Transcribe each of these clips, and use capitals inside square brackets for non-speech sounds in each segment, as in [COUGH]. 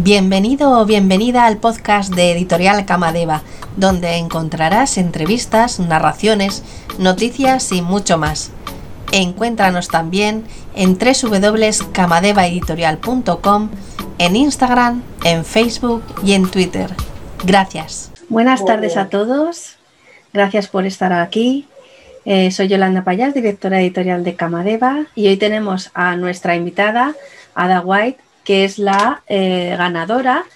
Bienvenido o bienvenida al podcast de Editorial Camadeva, donde encontrarás entrevistas, narraciones, noticias y mucho más. Encuéntranos también en www.camadevaeditorial.com, en Instagram, en Facebook y en Twitter. Gracias. Buenas tardes a todos. Gracias por estar aquí. Eh, soy Yolanda Payas, directora editorial de Camadeva, y hoy tenemos a nuestra invitada, Ada White, que es la eh, ganadora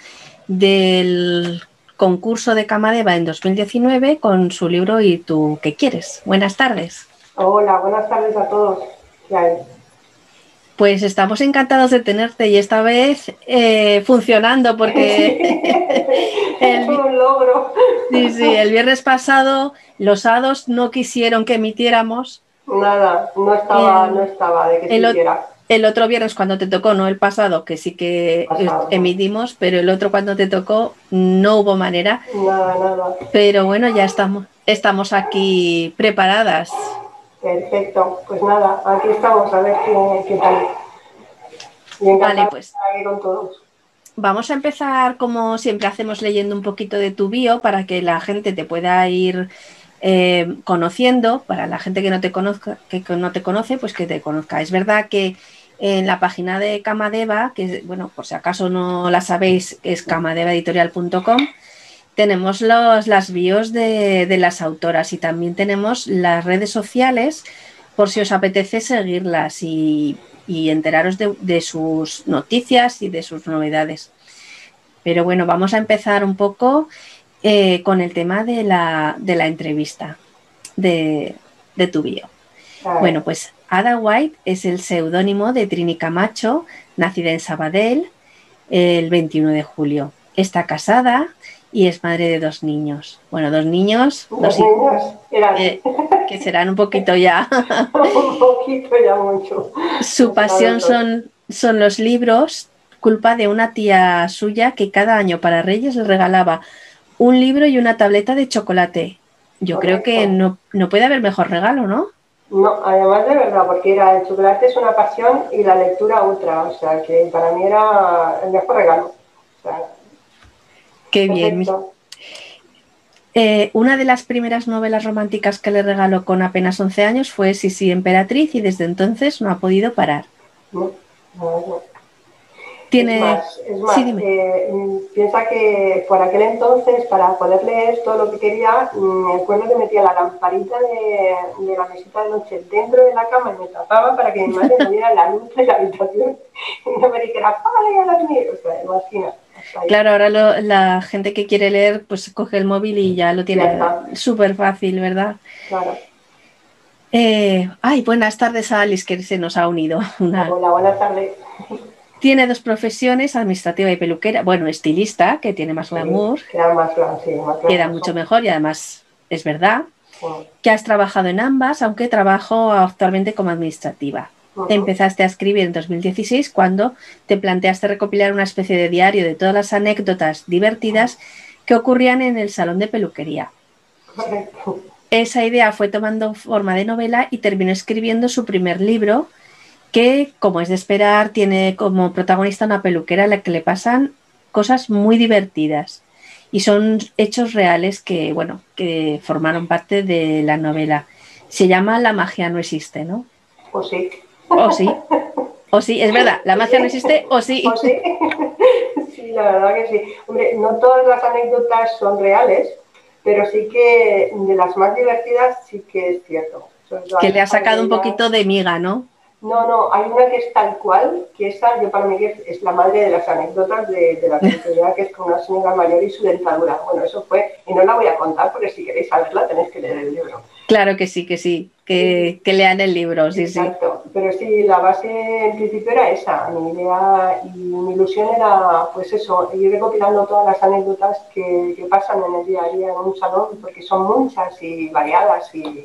del concurso de Camadeva en 2019 con su libro ¿Y tú qué quieres? Buenas tardes. Hola, buenas tardes a todos. Pues estamos encantados de tenerte y esta vez eh, funcionando porque [LAUGHS] es [LAUGHS] un logro. Sí, sí, el viernes pasado los hados no quisieron que emitiéramos. Nada, no estaba, no estaba de que se hiciera el otro viernes cuando te tocó, no el pasado, que sí que emitimos, pero el otro cuando te tocó no hubo manera. Nada, nada. Pero bueno, ya estamos, estamos aquí preparadas. Perfecto, pues nada, aquí estamos a ver qué, tal. vale, pues. Con todos. Vamos a empezar como siempre hacemos leyendo un poquito de tu bio para que la gente te pueda ir eh, conociendo, para la gente que no te conozca, que no te conoce, pues que te conozca. Es verdad que en la página de Camadeva, que bueno, por si acaso no la sabéis, es camadevaeditorial.com, tenemos los, las bios de, las autoras y también tenemos las redes sociales por si os apetece seguirlas y, enteraros de, sus noticias y de sus novedades. Pero bueno, vamos a empezar un poco eh, con el tema de la, entrevista de, de tu bio. Bueno, pues Ada White es el seudónimo de Trini Camacho, nacida en Sabadell el 21 de julio. Está casada y es madre de dos niños. Bueno, dos niños, dos niños eh, que serán un poquito ya. [LAUGHS] un poquito ya mucho. Su pasión son, son los libros, culpa de una tía suya que cada año para Reyes le regalaba un libro y una tableta de chocolate. Yo creo que no, no puede haber mejor regalo, ¿no? No, además de verdad, porque era el chocolate es una pasión y la lectura otra, o sea que para mí era el mejor regalo. Qué bien. Eh, una de las primeras novelas románticas que le regaló con apenas 11 años fue Sisi Emperatriz y desde entonces no ha podido parar. no, no. Es más, eh, piensa que por aquel entonces, para poder leer todo lo que quería, me acuerdo que metía la lamparita de, la mesita de noche dentro de la cama y me tapaba para que mi madre no viera la luz de la habitación [LAUGHS] y no me dijera, ¡vale, a dormir! O sea, imagina. Claro, ahora la gente que quiere leer, pues coge el móvil y ya lo tiene súper fácil, ¿verdad? Claro. Eh, ay, buenas tardes a Alice que se nos ha unido. Hola, buenas tardes. Tiene dos profesiones, administrativa y peluquera. Bueno, estilista, que tiene más glamour. queda más, Queda mucho mejor y además es verdad que has trabajado en ambas, aunque trabajo actualmente como administrativa. Empezaste a escribir en 2016 cuando te planteaste recopilar una especie de diario de todas las anécdotas divertidas que ocurrían en el salón de peluquería. Esa idea fue tomando forma de novela y terminó escribiendo su primer libro, que, como es de esperar, tiene como protagonista una peluquera a la que le pasan cosas muy divertidas. Y son hechos reales que, bueno, que formaron parte de la novela. Se llama La magia no existe, ¿no? O sí. O sí. O sí, es verdad, la magia no existe o sí. O sí. Sí, la verdad que sí. Hombre, no todas las anécdotas son reales, pero sí que de las más divertidas sí que es cierto. Que le ha sacado un poquito de miga, ¿no? No, no, hay una que es tal cual, que esa yo para mí es, la madre de las anécdotas de, la peluquería, que es con una señora mayor y su dentadura. Bueno, eso fue, y no la voy a contar porque si queréis saberla tenéis que leer el libro. Claro que sí, que sí, que, lean el libro, sí, Exacto. pero sí, la base en principio era esa, mi idea y mi ilusión era, pues eso, ir recopilando todas las anécdotas que, que pasan en el día a día en un salón, porque son muchas y variadas y,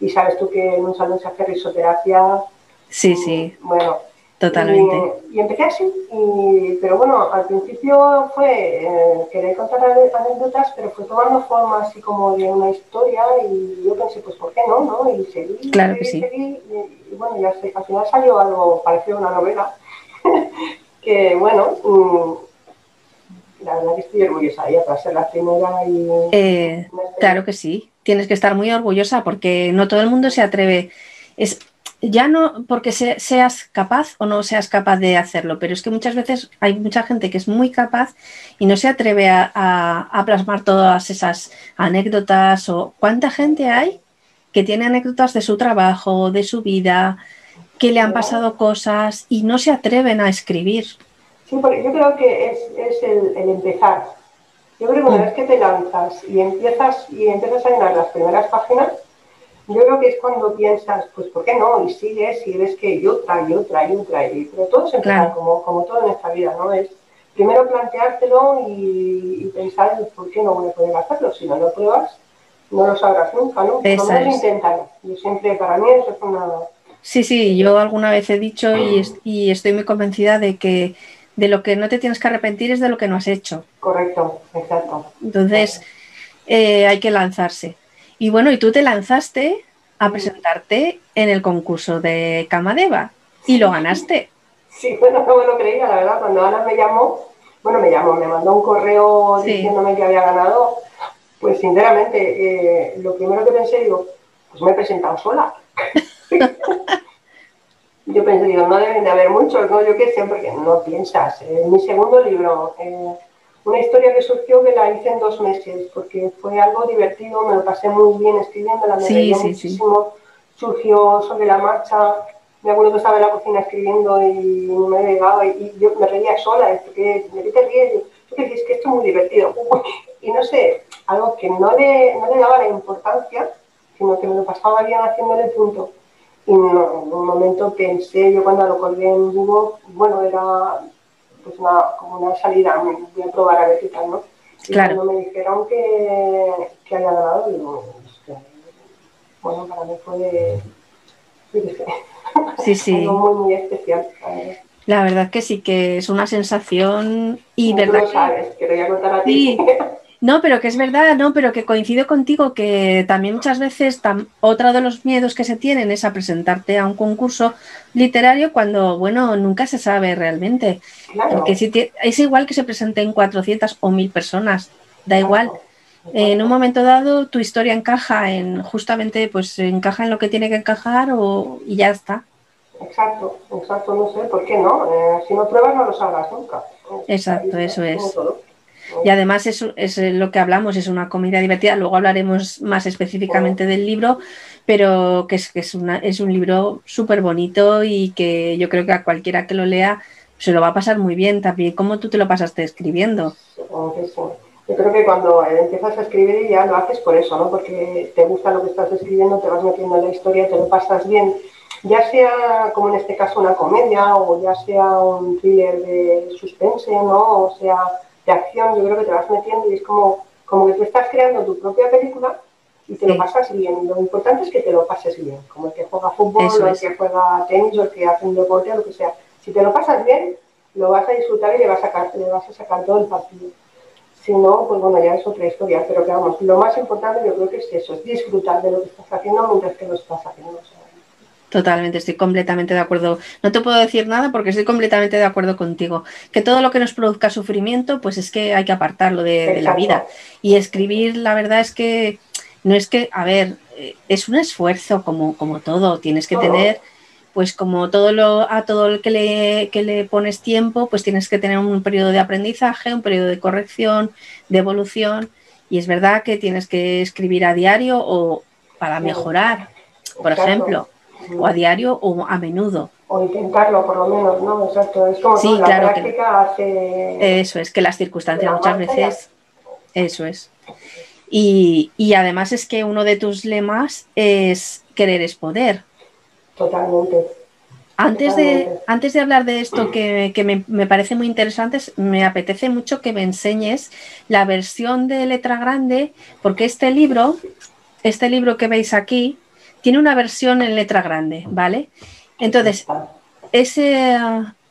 y sabes tú que en un salón se hace risoterapia Sí, sí. Bueno. Totalmente. Y, empecé así, pero bueno, al principio fue eh, querer contar anécdotas, pero fue tomando forma así como de una historia y yo pensé, pues ¿por qué no? no? Y seguí, claro que sí. seguí y, bueno, ya sé, al final salió algo parecido a una novela, [LAUGHS] que bueno, mm, la verdad que estoy orgullosa de para ser la primera y... Eh, claro que sí, tienes que estar muy orgullosa porque no todo el mundo se atreve. Es, ya no porque seas capaz o no seas capaz de hacerlo, pero es que muchas veces hay mucha gente que es muy capaz y no se atreve a, plasmar todas esas anécdotas o cuánta gente hay que tiene anécdotas de su trabajo, de su vida, que le han pasado cosas y no se atreven a escribir. Sí, porque yo creo que es, el, empezar. Yo creo que una mm. vez que te lanzas y empiezas y empiezas a llenar las primeras páginas, yo creo que es cuando piensas, pues ¿por qué no? Y sigues y ves que hay otra y otra y otra. Y, pero todo se empieza como, como todo en esta vida, ¿no? Es primero planteártelo y, pensar por qué no voy a poder hacerlo. Si no lo pruebas, no lo sabrás nunca, ¿no? Eso es intentarlo. Yo siempre, para mí, eso es una... Sí, sí, yo alguna vez he dicho y, y estoy muy convencida de que de lo que no te tienes que arrepentir es de lo que no has hecho. Correcto, exacto. Entonces, eh, hay que lanzarse. Y bueno, y tú te lanzaste a presentarte en el concurso de Camadeva y lo ganaste. Sí, [LAUGHS] bueno, no me lo creía, la verdad. Cuando Ana me llamó, bueno, me llamó, me mandó un correo diciéndome que había ganado, pues sinceramente, eh, lo primero que pensé, digo, pues me he presentado sola. [LAUGHS] Yo pensé, digo, no deben de haber muchos, ¿no? Yo qué sé, porque no piensas. En mi segundo libro, eh, una historia que surgió que la hice en dos meses, porque fue algo divertido, me lo pasé muy bien escribiendo, la me sí, muchísimo, surgió sobre la marcha, me acuerdo que estaba en la cocina escribiendo y me llegaba y, y yo me reía sola, porque me te ríes, yo que es que esto es muy divertido. [LAUGHS] Y no sé, algo que no le, no le daba la importancia, sino que me lo pasaba bien haciéndole punto. Y en un momento pensé, yo cuando lo colgué en Google, bueno, era pues una, como una salida, voy a probar a ver qué tal, ¿no? Y cuando me dijeron que, que había ganado, digo, bueno, para mí fue, sí, sí. [LAUGHS] algo muy, muy especial. La verdad que sí, que es una sensación y verdad. Tú lo sabes, que... voy a contar a ti. [LAUGHS] No, pero que es verdad, no, pero que coincido contigo que también muchas veces otro de los miedos que se tienen es a presentarte a un concurso literario cuando, bueno, nunca se sabe realmente. Porque si es igual que se presenten 400 o 1000 personas, da igual. En un momento dado tu historia encaja en justamente, pues encaja en lo que tiene que encajar o, y ya está. Exacto, exacto, no sé, ¿por qué no? Eh, si no pruebas no lo sabrás nunca. Exacto, eso es. Y además es, es, lo que hablamos, es una comida divertida. Luego hablaremos más específicamente del libro, pero que es, que es, una, es un libro súper bonito y que yo creo que a cualquiera que lo lea se lo va a pasar muy bien también. ¿Cómo tú te lo pasaste escribiendo? Yo creo que cuando empiezas a escribir ya lo haces por eso, ¿no? Porque te gusta lo que estás escribiendo, te vas metiendo en la historia, te lo pasas bien. Ya sea, como en este caso, una comedia o ya sea un thriller de suspense, ¿no? O sea, de acción, yo creo que te vas metiendo y es como, como que tú estás creando tu propia película y te lo pasas bien. Lo importante es que te lo pases bien, como el que juega fútbol, o el que juega tenis, o el que hace un deporte, o lo que sea. Si te lo pasas bien, lo vas a disfrutar y le vas a sacar, le vas a sacar todo el partido. Si no, pues bueno, ya es otra historia. Pero que vamos, lo más importante yo creo que es eso, es disfrutar de lo que estás haciendo mientras que lo estás haciendo. Totalmente, estoy completamente de acuerdo. No te puedo decir nada porque estoy completamente de acuerdo contigo. Que todo lo que nos produzca sufrimiento, pues es que hay que apartarlo de, la vida. Y escribir, la verdad es que no es que, a ver, eh, es un esfuerzo como, como todo. Tienes que tener, pues como todo lo, a todo el que le, que le pones tiempo, pues tienes que tener un periodo de aprendizaje, un periodo de corrección, de evolución. Y es verdad que tienes que escribir a diario o para mejorar. Por ejemplo, o a diario o a menudo. O intentarlo por lo menos, ¿no? Exacto. Es como sí, la claro práctica hace... Eso es, que las circunstancias muchas veces... Eso es. Y, además es que uno de tus lemas es querer es poder. Totalmente. Antes de, antes de hablar de esto que, me, me, parece muy interesante, me apetece mucho que me enseñes la versión de letra grande, porque este libro, este libro que veis aquí, tiene una versión en letra grande, ¿vale? Entonces, ese,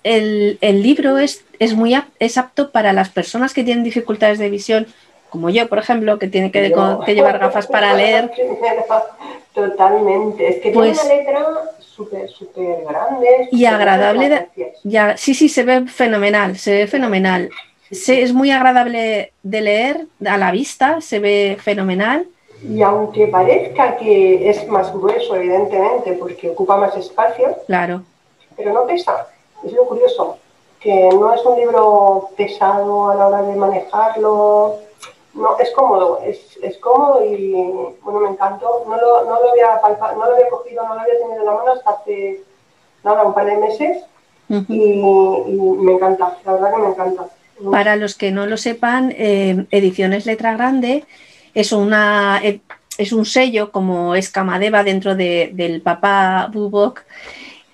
el, libro es, es, muy es apto para las personas que tienen dificultades de visión, como yo, por ejemplo, que tiene que, llevar gafas para leer. [LAUGHS] Totalmente, es que tiene pues una letra súper, súper grande. y agradable. ya, sí, sí, se ve fenomenal, se ve fenomenal. Sí, es muy agradable de leer a la vista, se ve fenomenal. Y aunque parezca que es más grueso, evidentemente, porque ocupa más espacio, claro. pero no pesa. Es lo curioso, que no es un libro pesado a la hora de manejarlo. No, es cómodo, es, es cómodo y bueno, me encantó. No lo, no lo había no lo había cogido, no lo había tenido en la mano hasta hace nada, un par de meses y, me encanta, la verdad que me encanta. Para los que no lo sepan, eh, Ediciones Letra Grande es, una, eh, es un sello como Escamadeva dentro del papá Bubok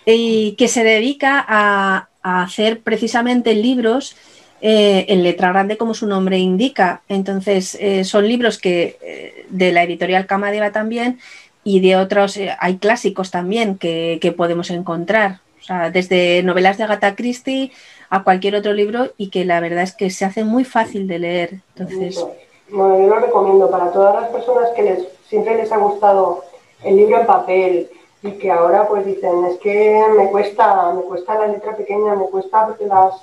y que se dedica a, hacer precisamente libros eh, en letra grande como su nombre indica. Entonces, son libros que de la editorial Camadeva también y de otros, hay clásicos también que, que podemos encontrar. O sea, desde novelas de Agatha Christie a cualquier otro libro y que la verdad es que se hace muy fácil de leer. Entonces... Bueno, yo lo recomiendo para todas las personas que les, siempre les ha gustado el libro en papel y que ahora pues dicen, es que me cuesta, me cuesta la letra pequeña, me cuesta porque las,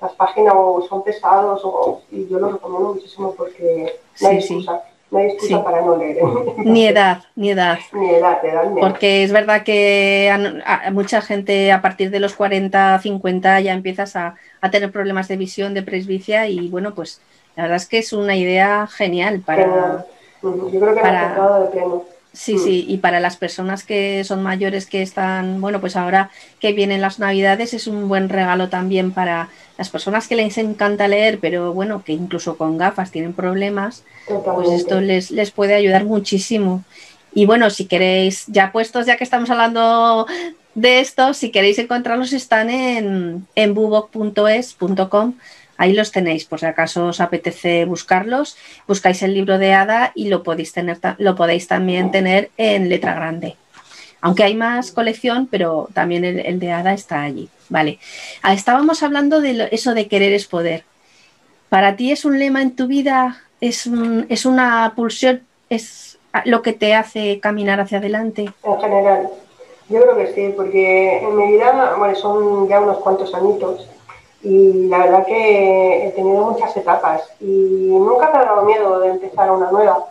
las páginas son pesados o, y yo lo recomiendo muchísimo porque no hay excusa. No hay excusa para no leer. [LAUGHS] Ni edad, ni edad. Ni edad, Porque es verdad que a, mucha gente a partir de los 40, 50 ya empiezas a, tener problemas de visión, de presbicia y bueno, pues la verdad es que es una idea genial para... Yo creo que para, de pleno. Sí, mm. sí, y para las personas que son mayores que están, bueno, pues ahora que vienen las navidades es un buen regalo también para las personas que les encanta leer, pero bueno, que incluso con gafas tienen problemas, pues esto les, les puede ayudar muchísimo. Y bueno, si queréis, ya puestos, ya que estamos hablando de esto, si queréis encontrarlos están en, en bubok.es.com Ahí los tenéis, por si acaso os apetece buscarlos, buscáis el libro de Ada y lo podéis, tener, lo podéis también tener en letra grande. Aunque hay más colección, pero también el, de Ada está allí. Vale. Ah, estábamos hablando de eso de querer es poder. ¿Para ti es un lema en tu vida? ¿Es, es una pulsión? ¿Es lo que te hace caminar hacia adelante? En general, yo creo que sí, porque en mi vida, bueno, son ya unos cuantos añitos y la verdad que he tenido muchas etapas y nunca me ha dado miedo de empezar una nueva.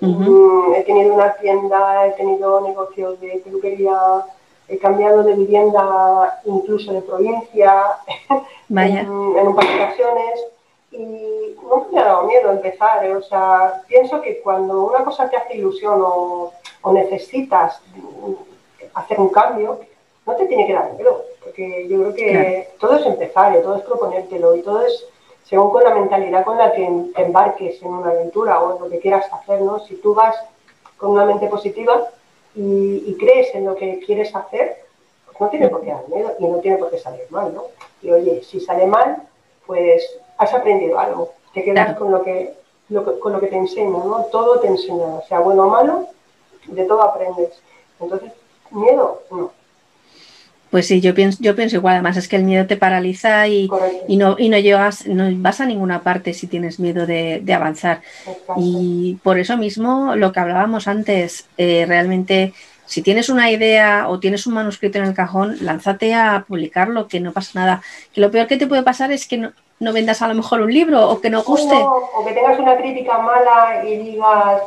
Mm, he tenido una tienda, he tenido negocios de peluquería, he cambiado de vivienda incluso de provincia [LAUGHS] en, un par de ocasiones y nunca me ha dado miedo empezar. ¿eh? O sea, pienso que cuando una cosa te hace ilusión o, o necesitas hacer un cambio, no te tiene que dar miedo porque yo creo que todo es empezar, y todo es proponértelo y todo es según con la mentalidad con la que embarques en una aventura o en lo que quieras hacer, ¿no? Si tú vas con una mente positiva y, crees en lo que quieres hacer, pues no tiene por qué dar miedo y no tiene por qué salir mal, ¿no? Y oye, si sale mal, pues has aprendido algo, te quedas con, lo que, con lo que te enseña, ¿no? Todo te enseña, sea bueno o malo, de todo aprendes. Entonces, miedo, no pues sí, yo pienso, yo pienso igual, además es que el miedo te paraliza y, no, y no llegas, no vas a ninguna parte si tienes miedo de, avanzar. Y por eso mismo, lo que hablábamos antes, eh, realmente, si tienes una idea o tienes un manuscrito en el cajón, lánzate a publicarlo, que no pasa nada. Que lo peor que te puede pasar es que no, vendas a lo mejor un libro o que no guste. o que tengas una crítica mala y digas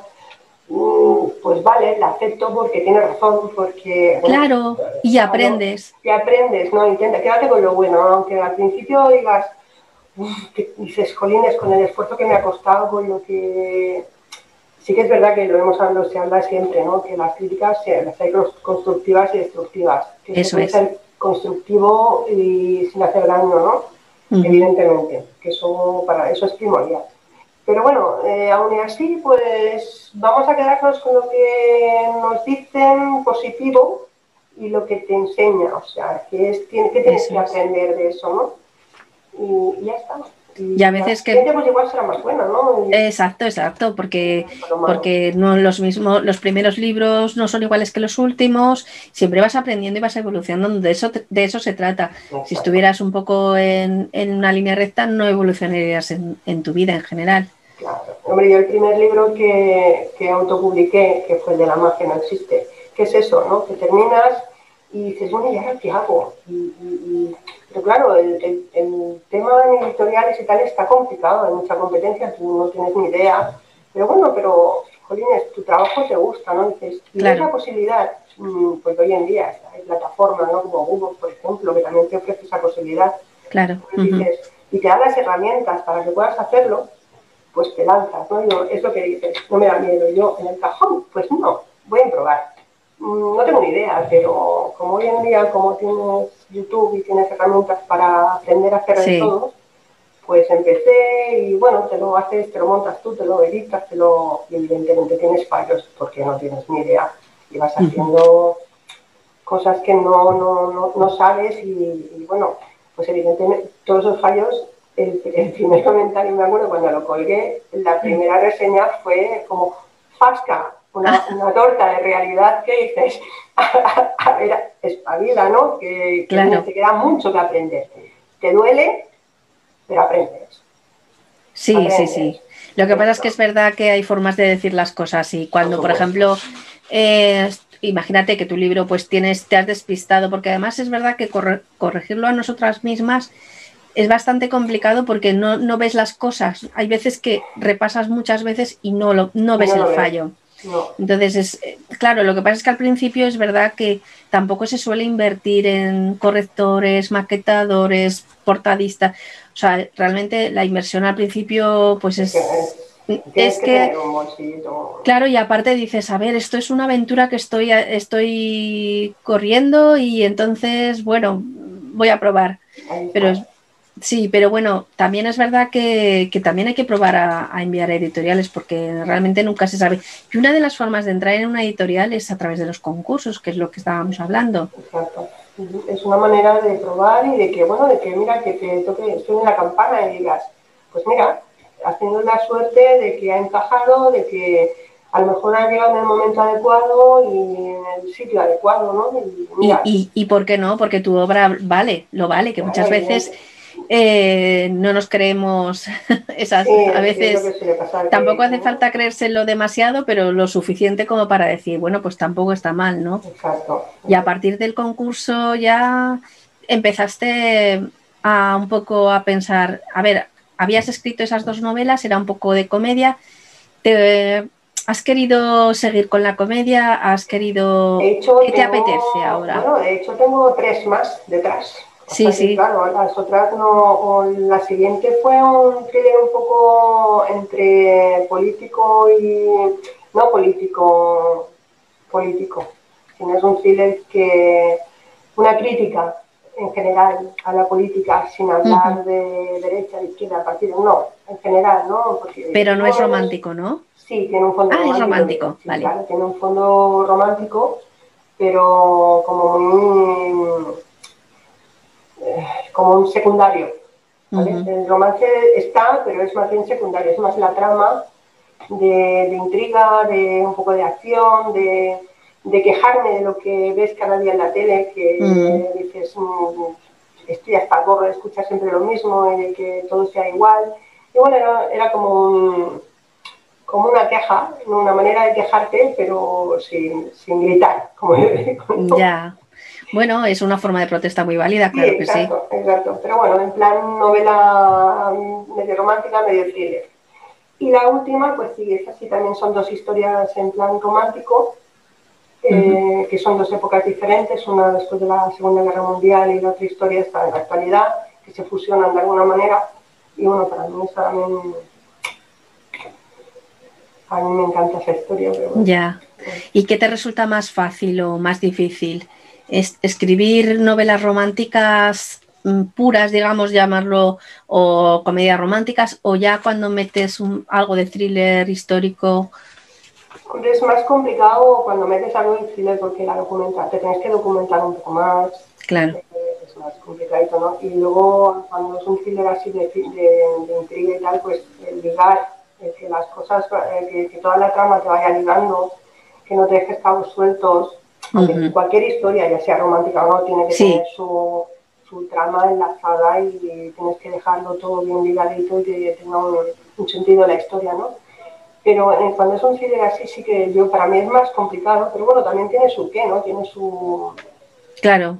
pues vale, la acepto porque tiene razón, porque... claro, y aprendes. Y aprendes, ¿no? Intenta, quédate con lo bueno, aunque al principio digas, que dices, jolines, con el esfuerzo que me ha costado, con lo que... Sí que es verdad que lo hemos hablado, se habla siempre, ¿no? Que las críticas las hay constructivas y destructivas. Que eso es. ser constructivo y sin hacer daño, ¿no? Evidentemente, que eso, para eso es primordial. Pero bueno, eh, aún así, pues vamos a quedarnos con lo que nos dicen positivo y lo que te enseña, o sea, que, es, que tienes que aprender de eso, ¿no? Y, ya está. Y, a veces que pues igual será más buena, ¿no? Exacto, exacto, porque porque no los mismos los primeros libros no son iguales que los últimos, siempre vas aprendiendo y vas evolucionando, de eso de eso se trata. Si estuvieras un poco en, una línea recta no evolucionarías en tu vida en general. Claro. Hombre, yo el primer libro que, que autopubliqué, que fue el de la magia no existe, ¿qué es eso, no? Que terminas y dices, bueno, ¿y ahora qué hago? Y, Pero claro, el, el, tema de editoriales y tal está complicado, hay mucha competencia, tú no tienes ni idea. Pero bueno, pero, Jolines, tu trabajo te gusta, ¿no? Dices, y claro. la posibilidad, mm, pues hoy en día hay plataformas, ¿no? Como Google, por ejemplo, que también te ofrece esa posibilidad. Claro. y te da las herramientas para que puedas hacerlo, pues te lanzas, ¿no? es lo que dices, no me da miedo. Yo, en el cajón, pues no, voy a probar. Mm, no tengo ni idea, pero como hoy en día, como tienes YouTube y tienes herramientas para aprender a hacer de todo, pues empecé y bueno, te lo haces, te lo montas tú, te lo editas, te lo, y evidentemente tienes fallos porque no tienes ni idea y vas haciendo cosas que no, no, no, sabes y, bueno, pues evidentemente todos esos fallos, el, el primer comentario me acuerdo cuando lo colgué, la primera reseña fue como, Fasca, una, torta de realidad que dices, [LAUGHS] a, ver, espabila, ¿no? Que, te queda mucho que aprender. Te duele, pero aprendes. Sí, sí, sí. Lo que pasa es que es verdad que hay formas de decir las cosas y cuando, por ejemplo, eh, imagínate que tu libro pues tienes, te has despistado, porque además es verdad que corregirlo a nosotras mismas es bastante complicado porque no, no, ves las cosas. Hay veces que repasas muchas veces y no, lo, no ves el fallo. Entonces, es, eh, claro, lo que pasa es que al principio es verdad que tampoco se suele invertir en correctores, maquetadores, portadistas. O sea, realmente la inversión al principio, pues es. Es que, claro, y aparte dices, a ver, esto es una aventura que estoy, estoy corriendo y entonces, bueno, voy a probar. Pero Sí, pero bueno, también es verdad que, también hay que probar a, enviar editoriales porque realmente nunca se sabe. Y una de las formas de entrar en una editorial es a través de los concursos, que es lo que estábamos hablando. Exacto. Es una manera de probar y de que, bueno, de que mira, que te toque, en la campana y digas, pues mira, has tenido la suerte de que ha encajado, de que a lo mejor ha llegado en el momento adecuado y en el sitio adecuado, ¿no? Y, y, por qué no? Porque tu obra vale, lo vale, que muchas veces eh, no nos creemos [LAUGHS] esas a veces tampoco hace falta creérselo demasiado pero lo suficiente como para decir bueno pues tampoco está mal no Exacto. y a partir del concurso ya empezaste a un poco a pensar a ver habías escrito esas dos novelas era un poco de comedia te, ¿Has querido seguir con la comedia? ¿Has querido... ¿Qué te apetece ahora? Bueno, de hecho tengo tres más detrás. Sí, sí. Claro, las otras no. La siguiente fue un thriller un poco entre político y. No político, político. Sino es un thriller que. Una crítica en general a la política, sin hablar de derecha, de izquierda, partido. No, en general, ¿no? Pero no es romántico, ¿no? Sí, tiene un fondo ah, romántico. es romántico, vale. Claro, tiene un fondo romántico, pero como muy como un secundario. El romance está, pero es más bien secundario, es más la trama de, intriga, de un poco de acción, de, quejarme de lo que ves cada día en la tele, que dices, mm, estoy hasta gorro de escuchar siempre lo mismo y de que todo sea igual. Y bueno, era, como, como una queja, una manera de quejarte, pero sin, sin gritar. Como [LAUGHS] ya. Bueno, es una forma de protesta muy válida, claro que sí. Exacto, pero bueno, en plan novela medio romántica, medio thriller. Y la última, pues sí, esas sí también son dos historias en plan romántico, eh, que son dos épocas diferentes, una después de la Segunda Guerra Mundial y la otra historia está en la actualidad, que se fusionan de alguna manera. Y bueno, para mí esa también... A mí me encanta esa historia. Ya. ¿Y qué te resulta más fácil o más difícil? Escribir novelas románticas mm, puras, digamos, llamarlo, o comedias románticas, o ya cuando metes algo de thriller histórico? Es más complicado cuando metes algo de thriller porque la documenta, te tienes que documentar un poco más. Claro. Es más complicado, ¿no? Y luego cuando es un thriller así de, de, intriga y tal, pues el ligar, que las cosas, eh, que, toda la trama te vaya ligando, que no te dejes cabos sueltos, Cualquier historia, ya sea romántica o no, tiene que tener su, su, trama enlazada y, tienes que dejarlo todo bien ligadito y que tenga un, sentido la historia, ¿no? Pero eh, cuando es un thriller así, sí que yo, para mí es más complicado, pero bueno, también tiene su qué, ¿no? Tiene su... Claro.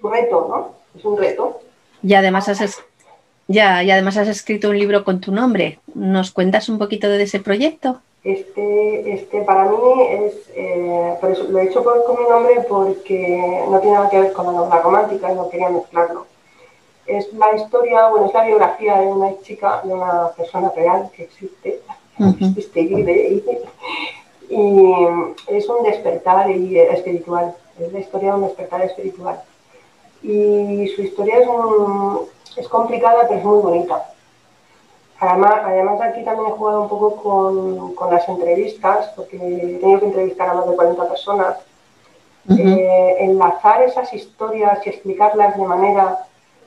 Su reto, ¿no? Es un reto. Y además has, ya, y además has escrito un libro con tu nombre. ¿Nos cuentas un poquito de ese proyecto? Este, este para mí es, eh, por eso lo he hecho con mi nombre porque no tiene nada que ver con la novela romántica y no quería mezclarlo. Es la historia, bueno, es la biografía de una chica, de una persona real que existe, existe y vive, y, es un despertar espiritual, es la historia de un despertar espiritual. Y su historia es, es complicada, pero es muy bonita Además, además aquí también he jugado un poco con, con, las entrevistas, porque he tenido que entrevistar a más de 40 personas. Eh, enlazar esas historias y explicarlas de manera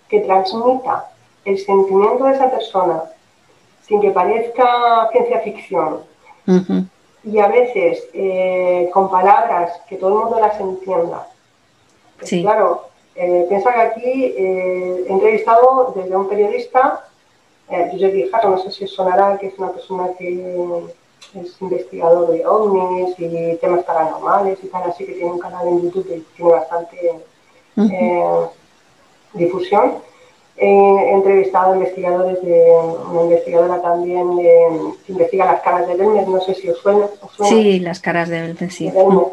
que transmita el sentimiento de esa persona sin que parezca ciencia ficción. Y a veces eh, con palabras que todo el mundo las entienda. Sí. Claro, eh, piensa que aquí he entrevistado desde un periodista eh, Josep Guijarro, no sé si os sonará, que es una persona que es investigador de ovnis y temas paranormales y tal, así que tiene un canal en YouTube que tiene bastante eh, difusión. He entrevistado a investigadores de una investigadora también que investiga las caras de Belmer, no sé si os suena. Sí, las caras de Belmer, sí. Bueno,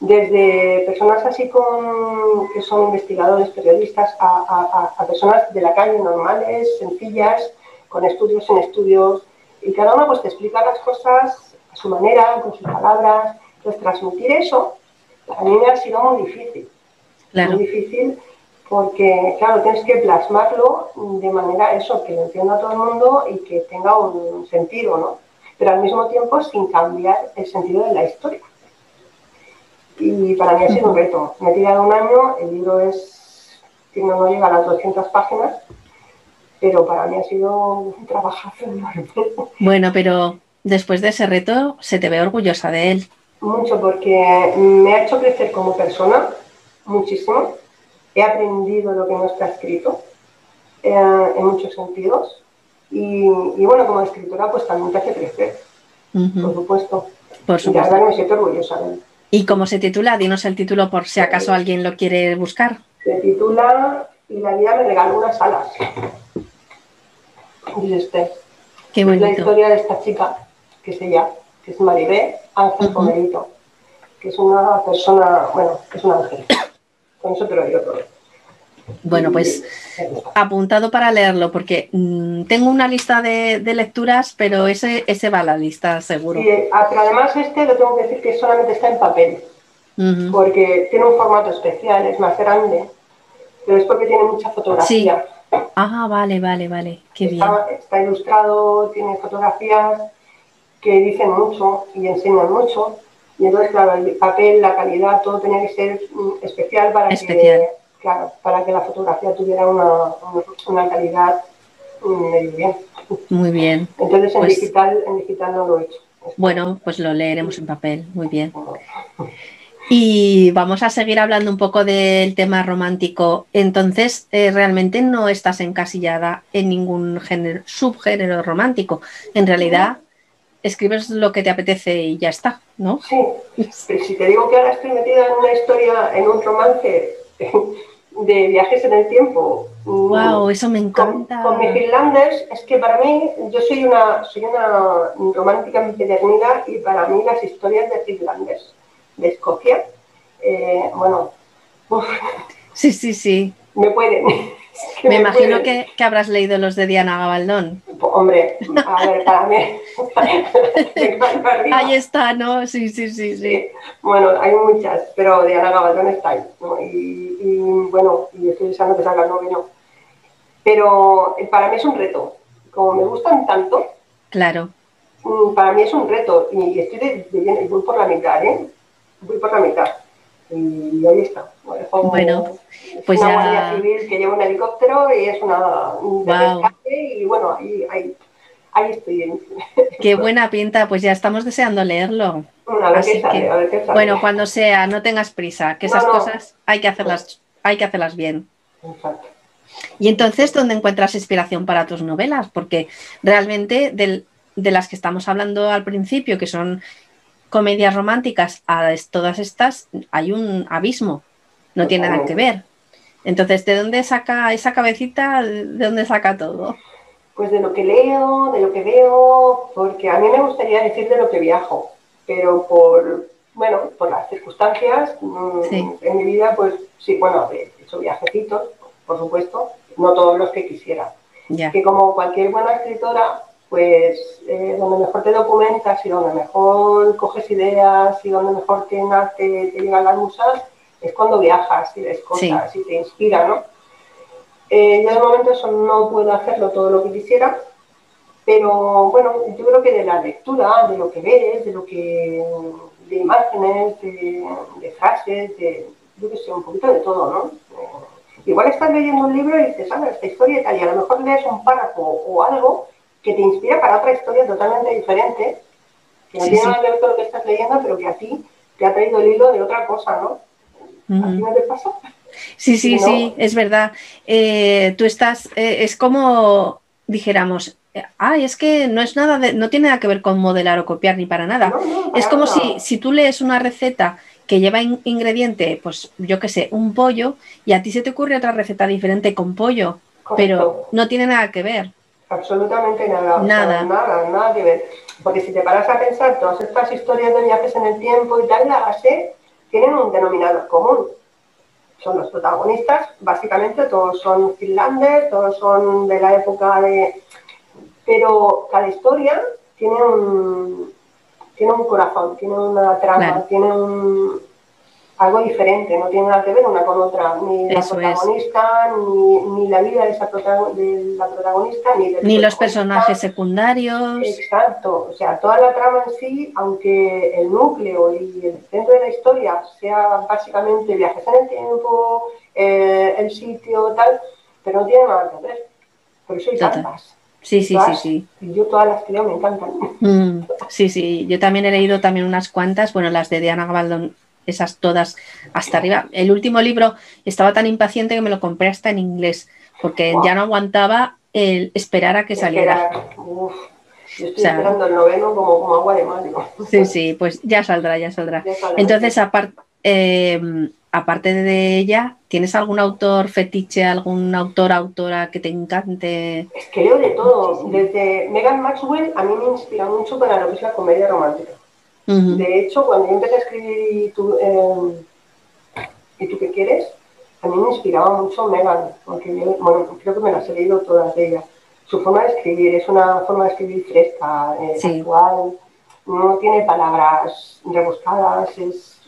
desde personas así con, que son investigadores, periodistas, a, personas de la calle normales, sencillas, con estudios en estudios, y cada uno pues te explica las cosas a su manera, con sus palabras. Entonces, transmitir eso a mí me ha sido muy difícil. Muy difícil porque, claro, tienes que plasmarlo de manera eso, que lo entienda todo el mundo y que tenga un sentido, ¿no? Pero al mismo tiempo sin cambiar el sentido de la historia y para mí ha sido un reto. Me he tirado un año, el libro es, no llega a las 200 páginas, pero para mí ha sido un trabajazo enorme. Bueno, pero después de ese reto se te ve orgullosa de él. Mucho, porque me ha hecho crecer como persona muchísimo. He aprendido lo que no está escrito eh, en muchos sentidos. Y, bueno, como escritora, pues también te hace crecer, por supuesto. Por supuesto. Y la verdad me siento orgullosa de él. ¿Y cómo se titula? Dinos el título por si acaso alguien lo quiere buscar. Se titula Y la vida me regaló unas alas. Dice este. Qué bonito. Es la historia de esta chica, que es ella, que es Maribé Ángel uh que es una persona, bueno, es un ángel. Con eso te lo digo todo. Bueno, pues apuntado para leerlo, porque mm, tengo una lista de, lecturas, pero ese, ese va a la lista seguro. Sí, pero además este lo tengo que decir que solamente está en papel, porque tiene un formato especial, es más grande, pero es porque tiene mucha fotografía. Sí. Ah, vale, vale, vale, qué está, bien. Está ilustrado, tiene fotografías que dicen mucho y enseñan mucho. Y entonces, claro, el papel, la calidad, todo tenía que ser mm, especial para especial. que claro, para que la fotografía tuviera una, calidad muy bien. Muy bien. Entonces en, pues digital, en digital no lo he hecho. Bueno, pues lo leeremos en papel, muy bien. [LAUGHS] Y vamos a seguir hablando un poco del tema romántico. Entonces, eh, realmente no estás encasillada en ningún género, subgénero romántico. En realidad, escribes lo que te apetece y ya está, ¿no? Sí, [LAUGHS] si te digo que ahora estoy metida en una historia, en un romance [LAUGHS] de viajes en el tiempo. Wow, eso me encanta. Con, mis Finlanders, es que para mí, yo soy una, soy una romántica empedernida y para mí las historias de Finlanders, de Escocia, eh, bueno, [LAUGHS] sí, sí, sí. Me pueden. Me, imagino que, habrás leído los de Diana Gabaldón. Hombre, a ver, para mí. [LAUGHS] ahí está, ¿no? Sí, sí, sí, sí, Bueno, hay muchas, pero Diana Gabaldón está ahí. Y, bueno, y estoy deseando que salga el novio. Pero eh, para mí es un reto. Como me gustan tanto. Claro. Mm, para mí es un reto. Y estoy de, de, voy por la mitad, ¿eh? Voy por la mitad y ahí está. Bueno, pues una ya... guardia civil que lleva un helicóptero y es una un y bueno, ahí, ahí, ahí estoy. Qué buena pinta, pues ya estamos deseando leerlo. a ver qué sale, a ver qué sale. Bueno, cuando sea, no tengas prisa, que esas cosas hay que hacerlas, hay que hacerlas bien. Exacto. Y entonces, ¿dónde encuentras inspiración para tus novelas? Porque realmente de las que estamos hablando al principio, que son comedias románticas a todas estas hay un abismo, no tiene nada que ver. Entonces, ¿de dónde saca esa cabecita? ¿De dónde saca todo? Pues de lo que leo, de lo que veo, porque a mí me gustaría decir de lo que viajo, pero por, bueno, por las circunstancias mm, en mi vida, pues sí, bueno, he hecho viajecitos, por supuesto, no todos los que quisiera. Que como cualquier buena escritora, pues eh, donde mejor te documentas y donde mejor coges ideas y donde mejor te, te, te llegan las musas, es cuando viajas y ves cosas y te inspira, ¿no? Eh, yo de momento eso no puedo hacerlo todo lo que quisiera, pero bueno, yo creo que de la lectura, de lo que ves, de lo que de imágenes, de, frases, de yo que sé, un poquito de todo, ¿no? Eh, igual estás leyendo un libro y dices, ah, esta historia y tal, y a lo mejor lees un párrafo o algo que te inspira para otra historia totalmente diferente, que no tiene nada que ver con lo que estás leyendo, pero que a ti te ha traído el hilo de otra cosa, ¿no? Sí, sí, sí, es verdad. Eh, tú estás, eh, es como dijéramos, ay, es que no es nada de, no tiene nada que ver con modelar o copiar ni para nada. es como si, si tú lees una receta que lleva ingrediente, pues yo qué sé, un pollo, y a ti se te ocurre otra receta diferente con pollo, pero no tiene nada que ver. Absolutamente nada. Nada. nada, nada que ver. Porque si te paras a pensar, todas estas historias de viajes en el tiempo y tal, la base tienen un denominador común. Son los protagonistas, básicamente todos son finlandeses, todos son de la época de... Pero cada historia tiene un, tiene un corazón, tiene una trama, tiene un, algo diferente, no tiene nada que ver una con otra, ni la protagonista, ni, la vida de, esa de la protagonista, ni, ni los personajes secundarios. Exacto, o sea, toda la trama en sí, aunque el núcleo y el centro de la historia sea básicamente viajes en el tiempo, eh, el sitio, tal, pero no tiene nada que ver. Por eso hay tantas. Sí, sí, sí, sí. Yo todas las que leo me encantan. Mm, sí, sí, yo también he leído también unas cuantas, bueno, las de Diana Gabaldón esas todas hasta arriba. El último libro estaba tan impaciente que me lo compré hasta en inglés, porque ya no aguantaba el esperar a que saliera. yo estoy esperando el noveno como, agua de mar. Sí, sí, pues ya saldrá, ya saldrá. Entonces, em, aparte de ella, ¿tienes algún autor fetiche, algún autor, autora que te encante? Es que leo de todo. Desde Megan Maxwell a mí me inspira mucho para lo que es la comedia romántica. De hecho, cuando yo empecé a escribir ¿Y tú, eh, ¿Y tú qué quieres? A mí me inspiraba mucho Megan, porque bueno, creo que me las he leído todas de ella. Su forma de escribir es una forma de escribir fresca, eh, actual, no tiene palabras rebuscadas, es,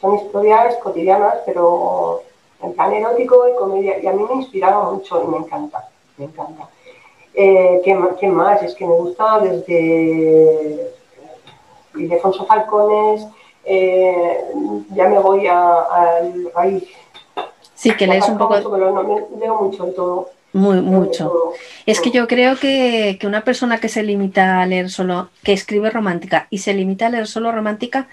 son historias cotidianas, pero en plan erótico y comedia. Y a mí me inspiraba mucho y me encanta, me encanta. Eh, ¿qué, más? Es que me gusta desde Ildefonso Falcones, eh, ya me voy a, ahí. Sí, que lees un poco. leo mucho de todo. Muy, mucho. Es que yo creo que, una persona que se limita a leer solo, que escribe romántica y se limita a leer solo romántica,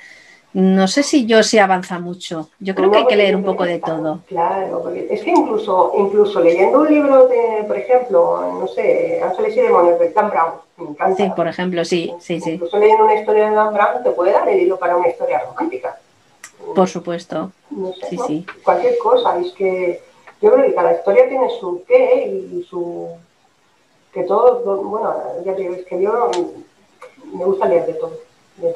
no sé si yo se avanza mucho. Yo creo que hay que leer un poco de todo. Claro, porque es que incluso, incluso leyendo un libro de, por ejemplo, no sé, Ángeles y Demonios de Dan Brown, me encanta. Sí, por ejemplo, sí, sí, sí. Incluso leyendo una historia de Dan Brown te puede dar el hilo para una historia romántica. Por supuesto. sí, sí. Cualquier cosa, es que yo creo que cada historia tiene su qué y su... que todo, bueno, ya te digo, es que yo me gusta leer de todo.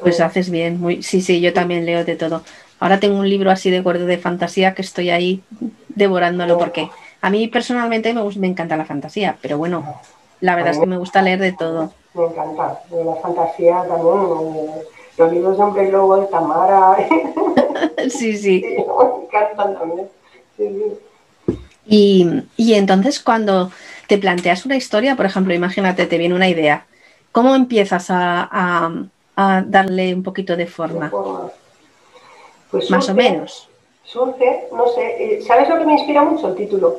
Pues haces bien, muy, sí, sí, yo también leo de todo. Ahora tengo un libro así de gordo de fantasía que estoy ahí devorándolo porque a mí personalmente me, me encanta la fantasía, pero bueno, la verdad es que me gusta leer de todo. Me encanta, la fantasía también, los libros de Hombre Lobo, de Tamara. [LAUGHS] sí, sí. me encantan también. Y, y entonces cuando te planteas una historia, por ejemplo, imagínate, te viene una idea, ¿cómo empiezas a, a, darle un poquito de forma? Pues Más o menos. Surge, no sé, eh, ¿sabes lo que me inspira mucho? El título.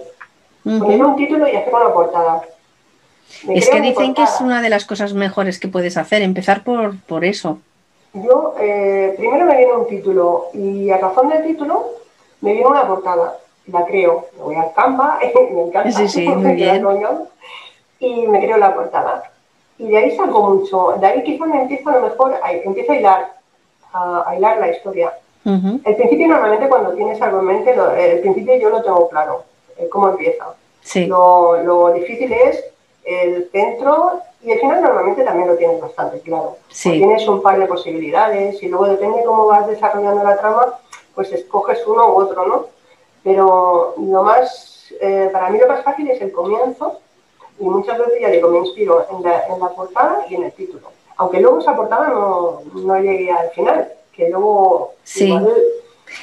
Poner un título y hacer una portada es que dicen que es una de las cosas mejores que puedes hacer, empezar por, por eso. Yo, eh, primero me viene un título y a razón del título me viene una portada. La creo, me voy al Canva, [LAUGHS] me encanta. Sí, sí, [LAUGHS] muy bien. Y me creo la portada. Y de ahí salgo mucho. De ahí quizás me empiezo a lo mejor, a, empiezo a hilar, a, hilar la historia. El principio normalmente cuando tienes algo en mente, el principio yo lo tengo claro, cómo empieza. Lo, difícil es el centro y el final normalmente también lo tienes bastante claro. Tienes un par de posibilidades y luego depende cómo vas desarrollando la trama, pues escoges uno u otro, ¿no? Pero lo más, eh, para mí lo más fácil es el comienzo y muchas veces ya digo, me inspiro en la, en la portada y en el título. Aunque luego esa portada no, no llegue al final, que luego... Sí.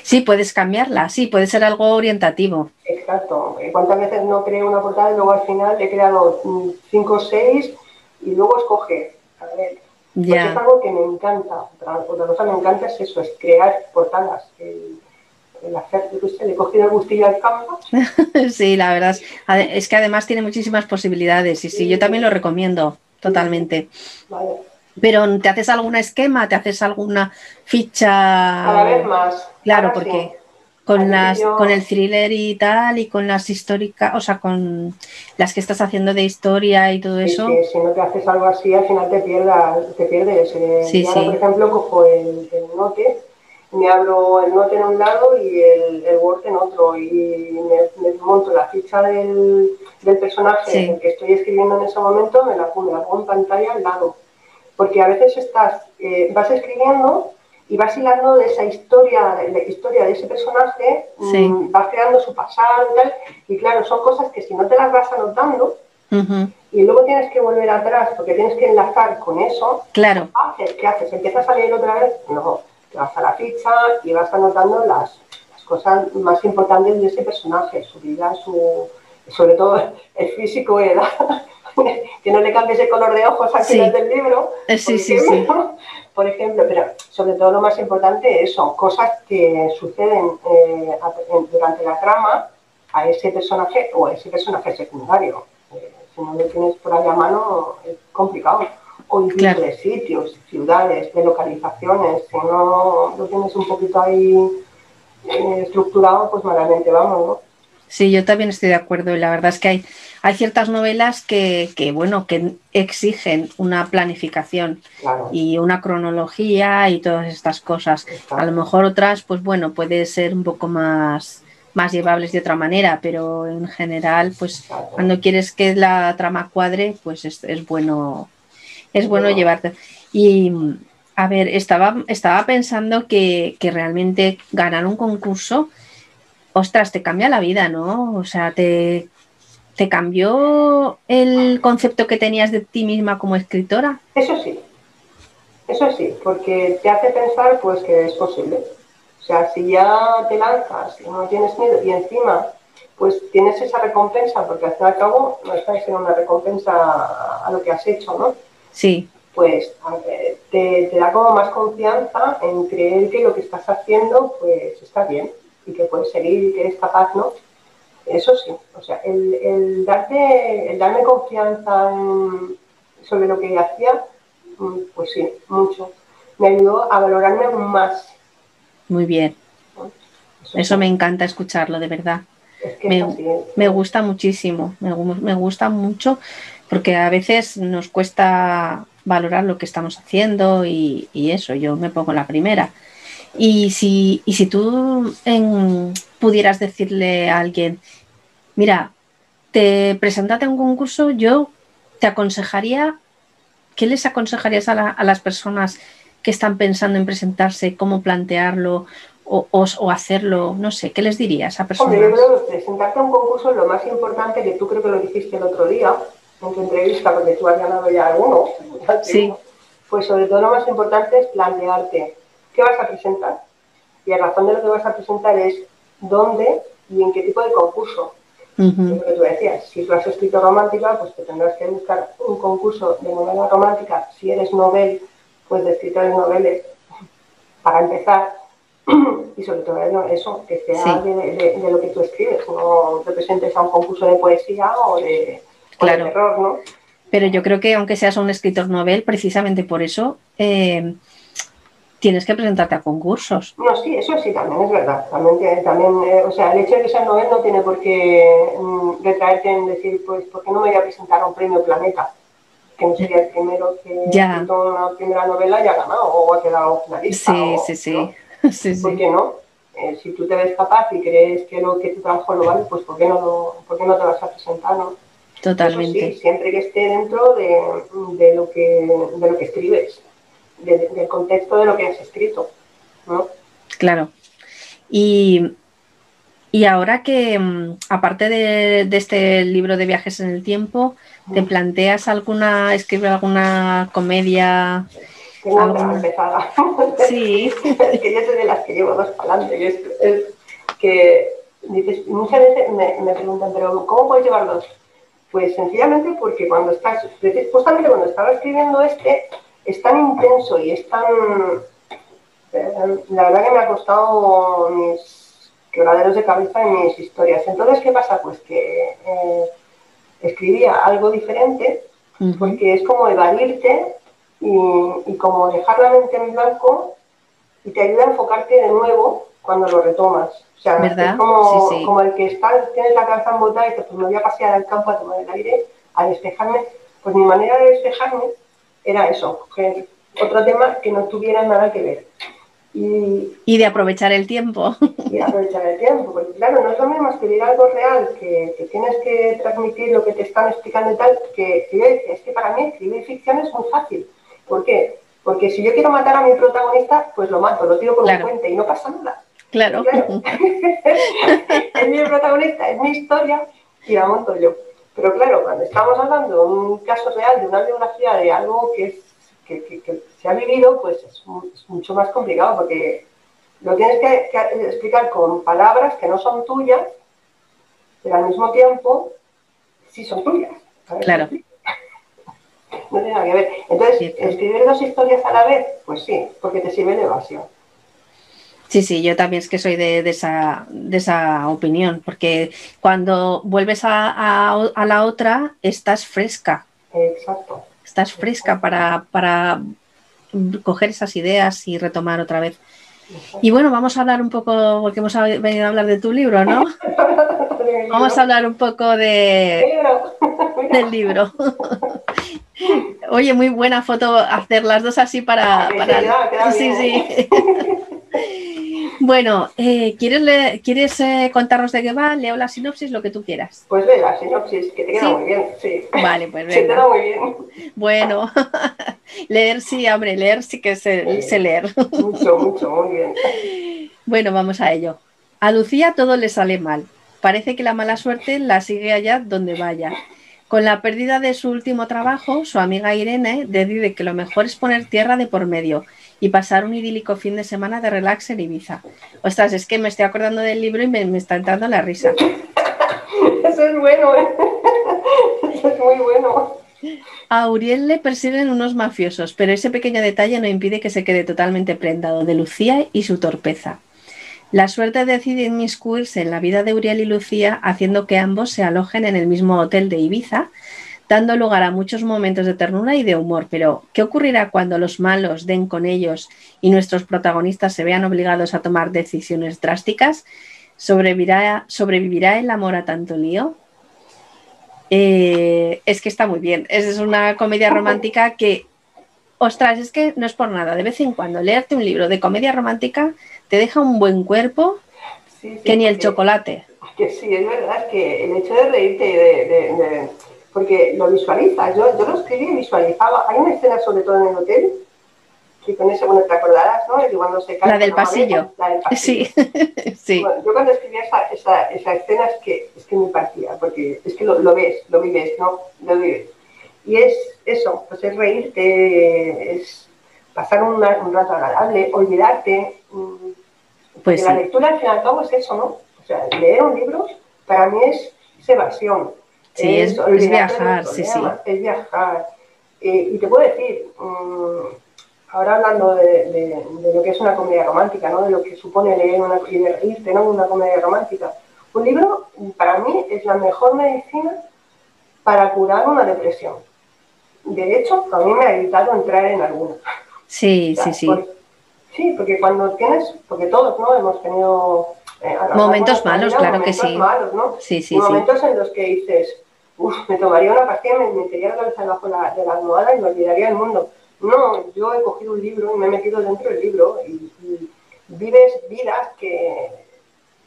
Sí, puedes cambiarla, sí, puede ser algo orientativo. Exacto. ¿Cuántas veces no creo una portada y luego al final he creado mm, cinco o seis y luego escoge? A ver, es algo que me encanta. Otra, cosa que me encanta es eso, es crear portadas. El, hacer, le he cogido el gustillo al campo. [LAUGHS] sí, la verdad es, que además tiene muchísimas posibilidades y sí, yo también lo recomiendo totalmente. Vale. Pero ¿te haces algún esquema? ¿Te haces alguna ficha? Cada vez más. Claro, porque con las con el thriller y tal y con las históricas, o sea, con las que estás haciendo de historia y todo eso. Si no te haces algo así, al final te pierdas, te pierdes. Eh, sí, sí. por ejemplo, cojo el, note, me abro el note en un lado y el, el Word en otro y me, monto la ficha del, personaje que estoy escribiendo en ese momento, me la pongo en pantalla al lado porque a veces estás, eh, vas escribiendo y vas hilando de esa historia, de la historia de ese personaje, mm, vas creando su pasado y tal, y claro, son cosas que si no te las vas anotando, y luego tienes que volver atrás porque tienes que enlazar con eso, claro. ¿qué haces? ¿Empiezas a leer otra vez? No, te vas a la ficha y vas anotando las, cosas más importantes de ese personaje, su vida, su, sobre todo [LAUGHS] el físico, edad, [LAUGHS] que no le cambies el color de ojos al final del libro. Eh, sí, sí, sí. Por ejemplo, pero sobre todo lo más importante son cosas que suceden eh, durante la trama a ese personaje o a ese personaje secundario. Eh, si no lo tienes por ahí a mano, es complicado. O incluso de sitios, ciudades, de localizaciones. Si no lo tienes un poquito ahí estructurado, pues malamente vamos, ¿no? Sí, yo también estoy de acuerdo. Y la verdad es que hay, hay ciertas novelas que, bueno, que exigen una planificación y una cronología y todas estas cosas. A lo mejor otras, pues bueno, puede ser un poco más, más llevables de otra manera, pero en general, pues cuando quieres que la trama cuadre, pues es, bueno, es bueno llevarte. Y a ver, estaba, estaba pensando que, que realmente ganar un concurso ostras, te cambia la vida, ¿no? O sea, te, te cambió el concepto que tenías de ti misma como escritora. Eso sí, eso sí, porque te hace pensar pues que es posible. O sea, si ya te lanzas y no tienes miedo y encima pues tienes esa recompensa, porque al fin y al cabo no está siendo una recompensa a lo que has hecho, ¿no? Sí. Pues te, te da como más confianza en creer que lo que estás haciendo pues está bien y que puedes seguir y que eres capaz, ¿no? Eso sí, o sea, el, el darte, el darme confianza sobre lo que hacía, mm, pues sí, mucho. Me ayudó a valorarme más. Muy bien. Eso, me encanta escucharlo, de verdad. me, gusta muchísimo, me, me gusta mucho porque a veces nos cuesta valorar lo que estamos haciendo y, y, eso, yo me pongo la primera. Y si, y si tú pudieras decirle a alguien, mira, te presentate a un concurso, yo te aconsejaría, ¿qué les aconsejarías a, las personas que están pensando en presentarse, cómo plantearlo o, o, hacerlo? No sé, ¿qué les dirías a personas? Hombre, yo creo que presentarte a un concurso, lo más importante, que tú creo que lo dijiste el otro día, en tu entrevista, porque tú has ganado ya alguno, sí. pues sobre todo lo más importante es plantearte qué vas a presentar. Y la razón de lo que vas a presentar es dónde y en qué tipo de concurso. lo que tú decías, si tú has escrito romántica, pues te tendrás que buscar un concurso de novela romántica. Si eres novel, pues de escritores noveles, [LAUGHS] para empezar. [CLEARS THROAT] y sobre todo eso, que sea de, lo que tú escribes, no te presentes a un concurso de poesía o de, terror, ¿no? Pero yo creo que aunque seas un escritor novel, precisamente por eso eh, tienes que presentarte a concursos. No, sí, eso sí, también es verdad. También, también eh, o sea, el hecho de que sea novel no tiene por qué mm, retraerte en decir, pues, ¿por qué no me voy a presentar a un premio Planeta? Que no sería el primero que ya. una primera novela y ha ganado o ha quedado finalista. Sí, [LAUGHS] sí, sí. ¿Por qué no? Eh, si tú te ves capaz y crees que lo que tu trabajo lo vale, pues ¿por qué no, por qué no te vas a presentar? ¿no? Totalmente. sí, siempre que esté dentro de, lo, que, de lo que escribes, del contexto de lo que has escrito. ¿no? Claro. Y, ahora que, mm, aparte de, este libro de viajes en el tiempo, ¿te planteas alguna, escribir alguna comedia? Tengo otra empezada. Sí. [LAUGHS] es que yo soy de las que llevo dos para adelante. Es, que dices, muchas veces me, me, preguntan, pero ¿cómo puedes llevar dos? Pues sencillamente porque cuando estás, justamente cuando estaba escribiendo este, es tan intenso y es tan la verdad que me ha costado mis quebraderos de cabeza y mis historias. Entonces, ¿qué pasa? Pues que eh, escribía algo diferente, porque es como evadirte y, como dejar la mente en blanco y te ayuda a enfocarte de nuevo cuando lo retomas. O sea, es como, como el que está, tienes la cabeza embotada y te pues me voy a pasear al campo a tomar el aire, a despejarme. Pues mi manera de despejarme era eso, coger otro tema que no tuviera nada que ver. Y, de aprovechar el tiempo. Y de aprovechar el tiempo, porque claro, no es lo mismo escribir algo real, que, tienes que transmitir lo que te están explicando y tal, que, es que para mí escribir ficción es muy fácil. ¿Por qué? Porque si yo quiero matar a mi protagonista, pues lo mato, lo tiro por un puente y no pasa nada. Claro. [LAUGHS] es mi protagonista, es mi historia y la monto yo. Pero claro, cuando estamos hablando de un caso real, de una biografía, de algo que es que, se ha vivido, pues es, mucho más complicado porque lo tienes que, explicar con palabras que no son tuyas, pero al mismo tiempo sí son tuyas. Claro. [LAUGHS] No tiene nada que ver. Entonces, escribir dos historias a la vez, pues sí, porque te sirve de evasión. Sí, sí, yo también es que soy de, esa, de esa opinión, porque cuando vuelves a la otra, estás fresca. Exacto estás fresca para, para coger esas ideas y retomar otra vez. Y bueno, vamos a hablar un poco, porque hemos venido a hablar de tu libro, ¿no? [LAUGHS] Vamos a hablar un poco de, del libro. [LAUGHS] Oye, muy buena foto hacer las dos así para... para... Sí, sí. [LAUGHS] Bueno, eh, ¿quieres, ¿quieres eh, contarnos de qué va? Leo la sinopsis, lo que tú quieras. Pues ve la sinopsis, que te queda muy bien, sí. Vale, pues [LAUGHS] venga. te queda muy bien. Bueno, [LAUGHS] leer sí, hombre, leer sí que sé, leer. Mucho, mucho, muy bien. [LAUGHS] Bueno, vamos a ello. A Lucía todo le sale mal. Parece que la mala suerte la sigue allá donde vaya. Con la pérdida de su último trabajo, su amiga Irene decide que lo mejor es poner tierra de por medio y pasar un idílico fin de semana de relax en Ibiza. Ostras, es que me estoy acordando del libro y me, está entrando la risa. Eso es bueno, ¿eh? Eso es muy bueno. A Uriel le persiguen unos mafiosos, pero ese pequeño detalle no impide que se quede totalmente prendado de Lucía y su torpeza. La suerte decide inmiscuirse en la vida de Uriel y Lucía, haciendo que ambos se alojen en el mismo hotel de Ibiza, dando lugar a muchos momentos de ternura y de humor. Pero, ¿qué ocurrirá cuando los malos den con ellos y nuestros protagonistas se vean obligados a tomar decisiones drásticas? ¿Sobrevivirá, sobrevivirá el amor a tanto lío? Eh, es que está muy bien. Es una comedia romántica que, ostras, es que no es por nada. De vez en cuando leerte un libro de comedia romántica te deja un buen cuerpo que ni el chocolate. Que sí, es verdad que el hecho de reírte de porque lo visualizas. Yo, yo lo escribí y visualizaba. Hay una escena, sobre todo en el hotel, que con ese, bueno, te acordarás, ¿no? cuando se cae la del pasillo. la del [LAUGHS] pasillo. [LAUGHS] Sí, sí. yo cuando escribía esa, esa, esa, escena es que, es que me partía, porque es que lo, lo ves, lo vives, ¿no? Lo vives. Y es eso, pues es reírte, es pasar un, un rato agradable, olvidarte. Mm, pues la lectura al fin y al cabo es eso, ¿no? O sea, leer un libro para mí es, es evasión Sí, es, viajar, sí, sí. Es viajar. y te puedo decir, mm, ahora hablando de, lo que es una comedia romántica, ¿no? de lo que supone leer una, y de reírte ¿no? una comedia romántica, un libro para mí es la mejor medicina para curar una depresión. De hecho, a mí me ha evitado entrar en alguna. Sí, [LAUGHS] sí, sí. sí, porque cuando tienes, porque todos no hemos tenido eh, momentos malos, claro que sí. Malos, ¿no? Sí, sí, momentos en los que dices, me tomaría una pastilla, me metería la cabeza debajo de la almohada y me olvidaría del mundo. No, yo he cogido un libro y me he metido dentro del libro y, vives vidas que,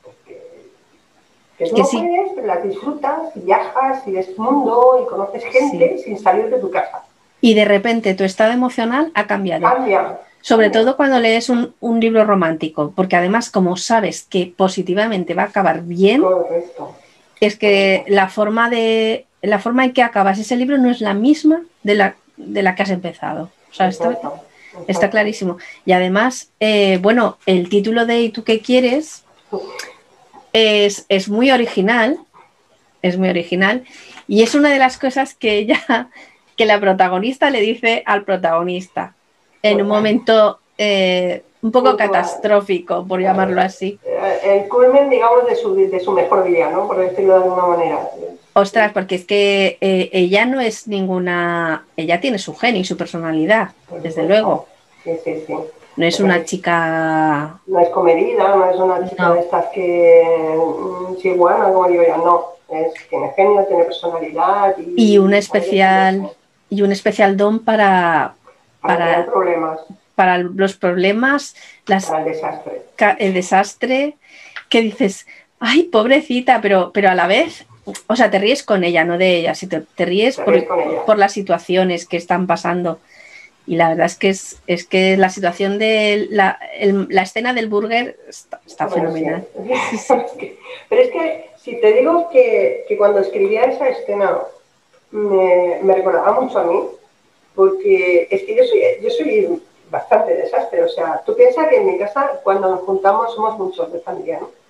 pues que, tú no puedes, pero las disfrutas, viajas y ves mundo y conoces gente sin salir de tu casa. Y de repente tu estado emocional ha cambiado. Cambia. Sobre todo cuando lees un, un, libro romántico, porque además como sabes que positivamente va a acabar bien, es que la forma de la forma en que acabas ese libro no es la misma de la, de la que has empezado. O sea, está, está clarísimo. Y además, eh, bueno, el título de ¿Y tú qué quieres? Es, es, muy original, es muy original, y es una de las cosas que ella, que la protagonista le dice al protagonista en un momento eh, un poco catastrófico, por llamarlo así. El culmen, digamos, de su, de su mejor día, ¿no? Por decirlo de alguna manera. Ostras, porque es que eh, ella no es ninguna. Ella tiene su genio y su personalidad, desde luego. Sí, sí, sí. No es una chica. No es comedida, no es una chica de estas que. Mm, sí, bueno, como digo yo, no. Es, tiene genio, tiene personalidad. Y, y un especial. Y un especial don para. Para, problemas. Para los problemas. Las, para el desastre. El desastre. Que dices, ay, pobrecita, pero, pero a la vez o sea, te ríes con ella, no de ella, si te, ríes, por, las situaciones que están pasando. Y la verdad es que es, es que la situación de la, escena del burger está, fenomenal. [LAUGHS] Pero es que si te digo que, cuando escribía esa escena me, recordaba mucho a mí, porque es que yo soy, yo soy bastante desastre. O sea, tú piensas que en mi casa cuando nos juntamos somos muchos de familia, ¿no?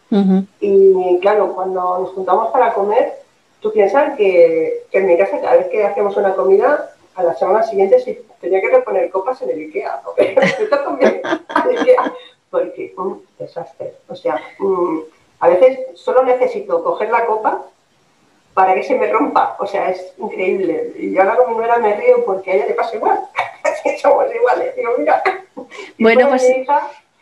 Y claro, cuando nos juntamos para comer, tú piensas que, en mi casa cada vez que hacemos una comida, a la semana siguiente sí tenía que reponer copas en el Ikea, [LAUGHS] porque un desastre. O sea, mm, a veces solo necesito coger la copa para que se me rompa. O sea, es increíble. Y ahora con mi nuera me río porque a ella le pasa igual. [LAUGHS] Somos iguales. Digo, mira. Bueno, pues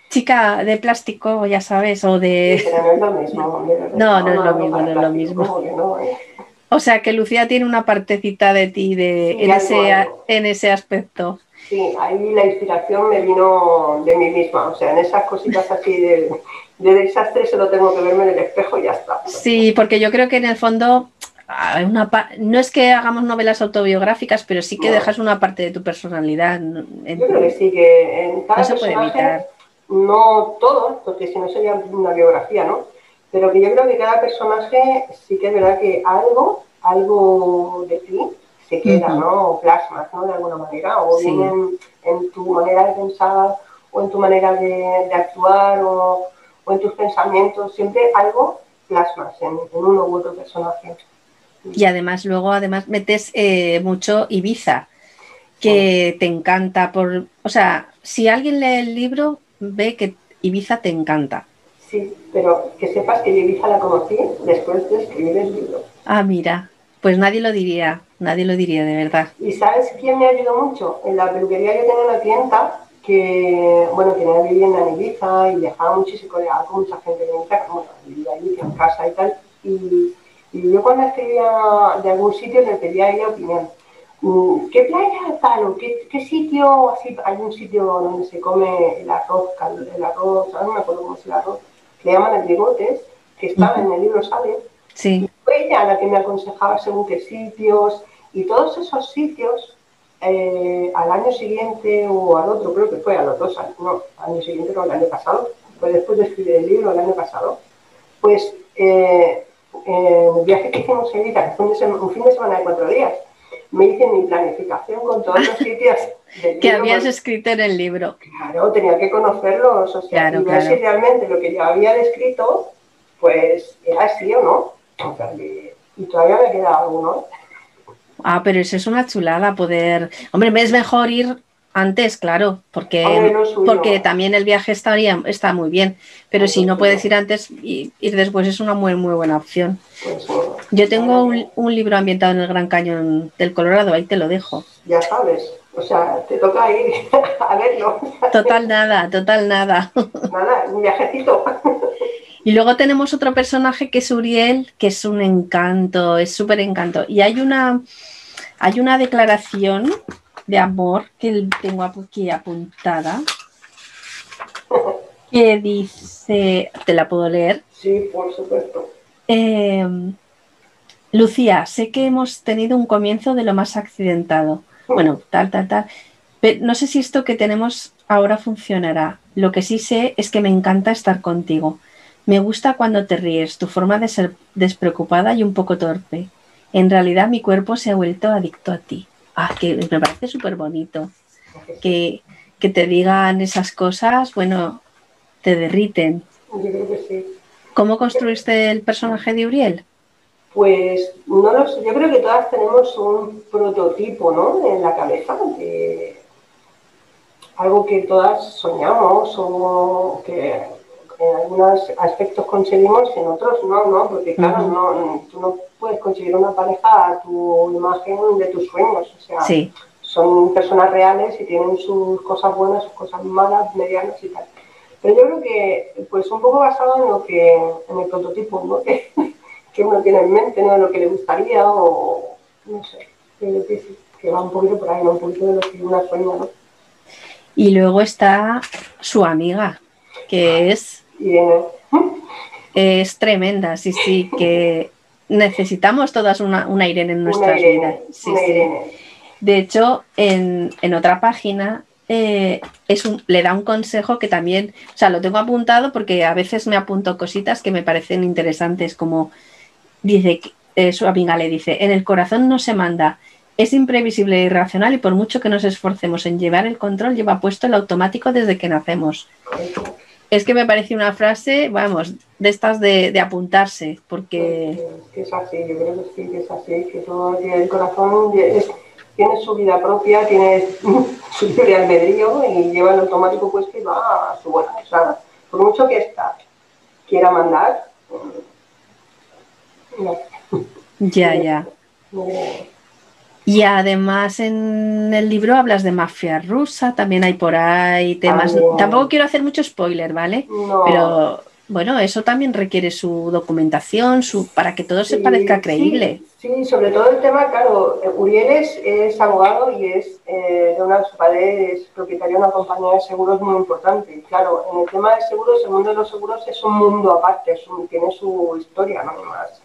chica de plástico, ya sabes, o de... no es lo mismo. No, no, es lo [LAUGHS] mismo, no es lo mismo. ¿eh? O sea que Lucía tiene una partecita de ti de, en, ese, en ese aspecto. Sí, ahí la inspiración me vino de mí misma, o sea, en esas cositas así de, de desastre solo tengo que verme en el espejo y ya está. Sí, porque yo creo que en el fondo una no es que hagamos novelas autobiográficas, pero sí que dejas una parte de tu personalidad. Yo creo que sí, que en cada no se puede evitar no todos, porque si no sería una biografía, ¿no? Pero que yo creo que cada personaje sí que es verdad que algo, algo de ti se queda, ¿no? O plasmas, ¿no? De alguna manera, o bien en, tu manera de pensar, o en tu manera de, actuar, o, en tus pensamientos, siempre algo plasmas en, uno u otro personaje. Y además luego además metes eh, mucho Ibiza, que te encanta por, o sea, si alguien lee el libro, ve que Ibiza te encanta. Sí, pero que sepas que Ibiza la conocí después de escribir el libro. Ah, mira, pues nadie lo diría, nadie lo diría de verdad. ¿Y sabes quién me ayudó mucho? En la peluquería yo tenía una clienta que, bueno, tenía vivienda en Ibiza y viajaba muchísimo, colegaba con mucha gente en Ibiza, bueno, vivía allí, en casa y tal. Y, y yo cuando escribía de algún sitio le pedía a ella opinión. Mm, ¿Qué playa tal? ¿Qué, ¿Qué sitio? Así, hay un sitio donde se come el arroz, el arroz, no me acuerdo cómo es el arroz, que le llaman el bigotes, que estaba en el libro Sale. Sí. fue ella la que me aconsejaba según qué sitios, y todos esos sitios, eh, al año siguiente o al otro, creo que fue a los dos años, no, al año siguiente o al año pasado, fue después de escribir el libro, el año pasado, pues eh, el viaje que hicimos en fue un fin de semana de cuatro días, me hice mi planificación con todos los sitios [LAUGHS] que habías escrito en el libro. Claro, tenía que conocerlos, o sea, y ver si realmente lo que yo había descrito, pues era así o no. y todavía me queda alguno. Ah, pero eso es una chulada poder. Hombre, es mejor ir antes, claro, porque, porque también el viaje estaría, está muy bien, pero si no puedes ir antes, ir después es una muy, muy buena opción. Pues Yo tengo un, libro ambientado en el Gran Cañón del Colorado, ahí te lo dejo. Ya sabes, o sea, te toca ir [LAUGHS] a verlo. Total nada, total nada. Nada, un viajecito. Y luego tenemos otro personaje que es Uriel, que es un encanto, es súper encanto. Y hay una, hay una declaración de amor que tengo aquí apuntada. Que dice, ¿te la puedo leer? Sí, por supuesto. Em, Lucía, sé que hemos tenido un comienzo de lo más accidentado. Bueno, tal, tal, tal. Pero no sé si esto que tenemos ahora funcionará. Lo que sí sé es que me encanta estar contigo. Me gusta cuando te ríes, tu forma de ser despreocupada y un poco torpe. En realidad mi cuerpo se ha vuelto adicto a ti. Ah, que me parece súper bonito. Que, que te digan esas cosas, bueno, te derriten. Yo creo que sí. ¿Cómo construiste el personaje de Uriel? Pues no lo sé, yo creo que todas tenemos un prototipo ¿no? en la cabeza, de algo que todas soñamos o que en algunos aspectos conseguimos, en otros no, ¿no? Porque claro, no, tú no puedes conseguir una pareja a tu imagen de tus sueños, o sea, son personas reales y tienen sus cosas buenas, sus cosas malas, medianas y tal. Pero yo creo que, pues un poco basado en lo que, en el prototipo, ¿no? [LAUGHS] Que, uno tiene en mente, ¿no? De lo que le gustaría o, no sé, que, va un poquito por ahí, ¿no? Un poquito de lo que una sueña, ¿no? Y luego está su amiga, que es... Es tremenda, sí, sí, que necesitamos todas una, una Irene en nuestras vidas. Sí, sí. De hecho, en, en otra página eh, es un, le da un consejo que también, o sea, lo tengo apuntado porque a veces me apunto cositas que me parecen interesantes, como dice, eh, su amiga le dice, en el corazón no se manda, es imprevisible e irracional y por mucho que nos esforcemos en llevar el control, lleva puesto el automático desde que nacemos. Es que me parece una frase, vamos, de estas de, apuntarse, porque... Es así, yo creo que sí, que es así, que todo el corazón tiene su vida propia, tiene [LAUGHS] su libre albedrío y lleva el automático puesto y va a su buena. O sea, por mucho que esta quiera mandar. Ya, ya. Y además en el libro hablas de mafia rusa, también hay por ahí temas. Tampoco quiero hacer mucho spoiler, ¿vale? Pero bueno, eso también requiere su documentación, su para que todo se parezca creíble. Sí, sobre todo el tema, claro, Uriel es, abogado y es eh, de una, su padre es propietario de una compañía de seguros muy importante. claro, en el tema de seguros, el mundo de los seguros es un mundo aparte, tiene su historia ¿no? más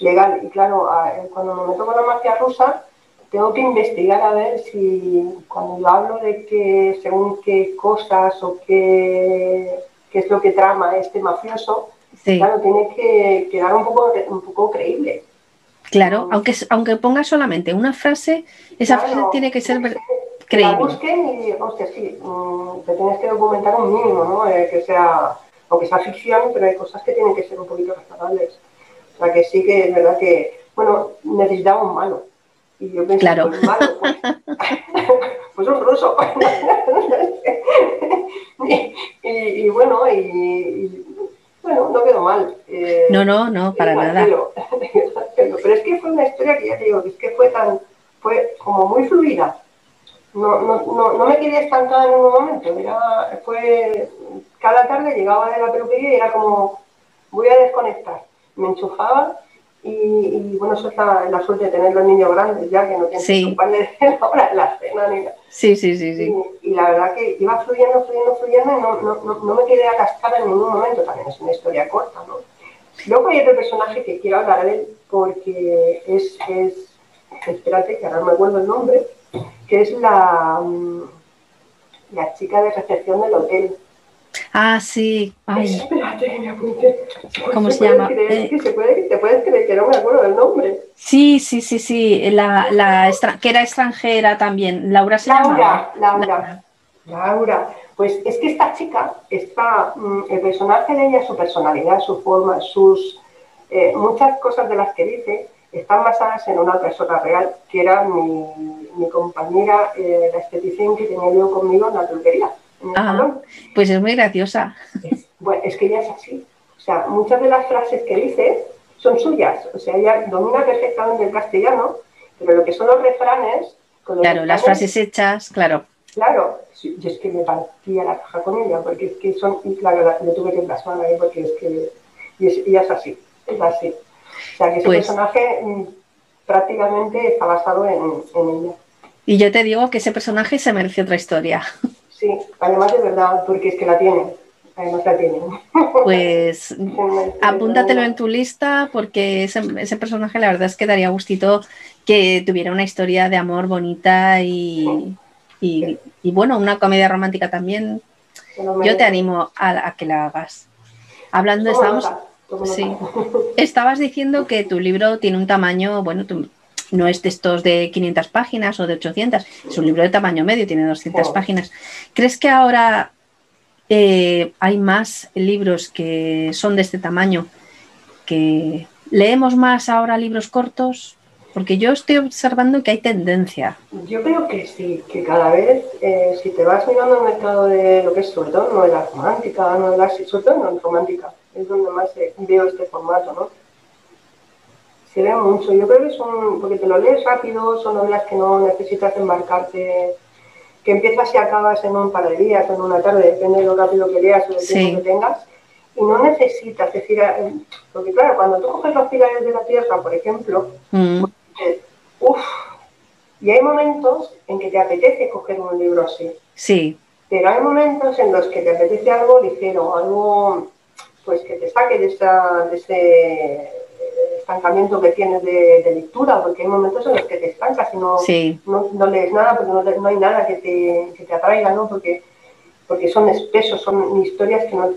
legal. Y claro, cuando me meto con la mafia rusa, tengo que investigar a ver si cuando yo hablo de que según qué cosas o qué que es lo que trama este mafioso, claro, tiene que quedar un poco, un poco creíble. Claro, aunque, aunque ponga solamente una frase, esa frase tiene que ser creíble. La busquen y, hostia, sí, mm, te tienes que documentar un mínimo, ¿no? Eh, que sea, aunque sea ficción, pero hay cosas que tienen que ser un poquito respetables. O sea, que sí que es verdad que, bueno, necesitaba un malo. Y yo pensé, claro. pues malo, pues, [LAUGHS] pues un ruso. [LAUGHS] y, bueno, y, bueno, no quedó mal. Eh, no, no, no, para nada. [LAUGHS] Pero, es que fue una historia que ya te digo, es que fue tan, fue como muy fluida. No, no, no, no me quedé estancada en ningún momento. Era, fue, cada tarde llegaba de la peluquería y era como, voy a desconectar. Me enchufaba y, bueno, eso es la, suerte de tener los niños grandes ya, que no tienen que ocuparle de [LAUGHS] la hora de la cena ni nada. Sí, sí, sí. sí. Y, la verdad que iba fluyendo, fluyendo, fluyendo y no, no, no, me quedé acastada en ningún momento. También es una historia corta, ¿no? Luego hay otro personaje que quiero hablar de él porque es, es espérate, que ahora no me acuerdo el nombre, que es la, mm, la chica de recepción del hotel. Ah, sí. Ay. Espérate, me apunté. ¿Cómo se, llama? Eh. se puede, te puedes creer que no me acuerdo del nombre. Sí, sí, sí, sí. La, la que era extranjera también. Laura se Laura, Laura. Laura. Pues es que esta chica, está, mm, el personaje de ella, su personalidad, su forma, sus eh, muchas cosas de las que dice, están basadas en una persona real, que era mi, mi compañera, eh, la esteticien que tenía yo conmigo en la peluquería. Ah, pues es muy graciosa. Es, bueno, es que ella es así. O sea, muchas de las frases que dice son suyas. O sea, ella domina perfectamente el castellano, pero lo que son los refranes... claro, las frases hechas, claro. Claro, yo es que me partía la caja con ella, porque es que son... Y claro, le tuve que plasmar ahí porque es que... Y es, ella es así, es así. O sea, que ese pues personaje mm, prácticamente está basado en, en ella. Y yo te digo que ese personaje se merece otra historia. [LAUGHS] Sí, además de verdad, porque es que la tiene. Además la tienen. Pues [LAUGHS] apúntatelo en tu lista porque ese, personaje la verdad es que daría gustito que tuviera una historia de amor bonita y, y, bueno, una comedia romántica también. Yo te animo a, que la hagas. Hablando, estábamos, sí, estabas diciendo que tu libro tiene un tamaño, bueno, no es de estos de 500 páginas o de 800, es un libro de tamaño medio, tiene 200 páginas. ¿Crees que ahora eh, hay más libros que son de este tamaño? ¿Que leemos más ahora libros cortos? Porque yo estoy observando que hay tendencia. Yo creo que sí, que cada vez, eh, si te vas mirando el mercado de lo que es sobre todo novela romántica, novela, sobre todo no romántica, es donde más veo este formato, ¿no? Se ve mucho. Yo creo que son, porque te lo lees rápido, son novelas que no necesitas embarcarte, que empiezas y acabas en un par de días, en una tarde, depende de lo rápido que leas o del tiempo que tengas. Y no necesitas, decir, eh, porque claro, cuando tú coges los pilares de la tierra, por ejemplo, mm. pues, uff, y hay momentos en que te apetece coger un libro así. Sí. Pero hay momentos en los que te apetece algo ligero, algo pues que te saque de, esa, de ese estancamiento que tienes de, lectura, porque hay momentos en los que te estancas y no, no, lees nada, porque no, no hay nada que te, que te, atraiga, ¿no? Porque, porque son espesos, son historias que no,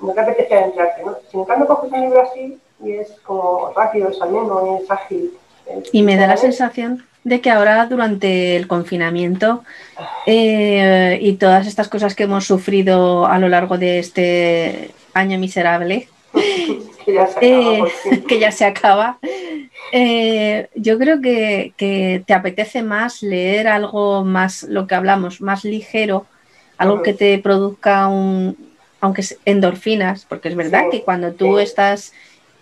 no te apetece adentrarte, ¿no? Si en cambio coges un libro así y es como rápido, es ameno, es ágil. y me da la sensación de que ahora durante el confinamiento eh, y todas estas cosas que hemos sufrido a lo largo de este año miserable, [LAUGHS] que ya se acaba, eh, [LAUGHS] que ya se acaba. Eh, yo creo que, te apetece más leer algo más, lo que hablamos, más ligero, algo que te produzca un, aunque endorfinas, porque es verdad que cuando tú estás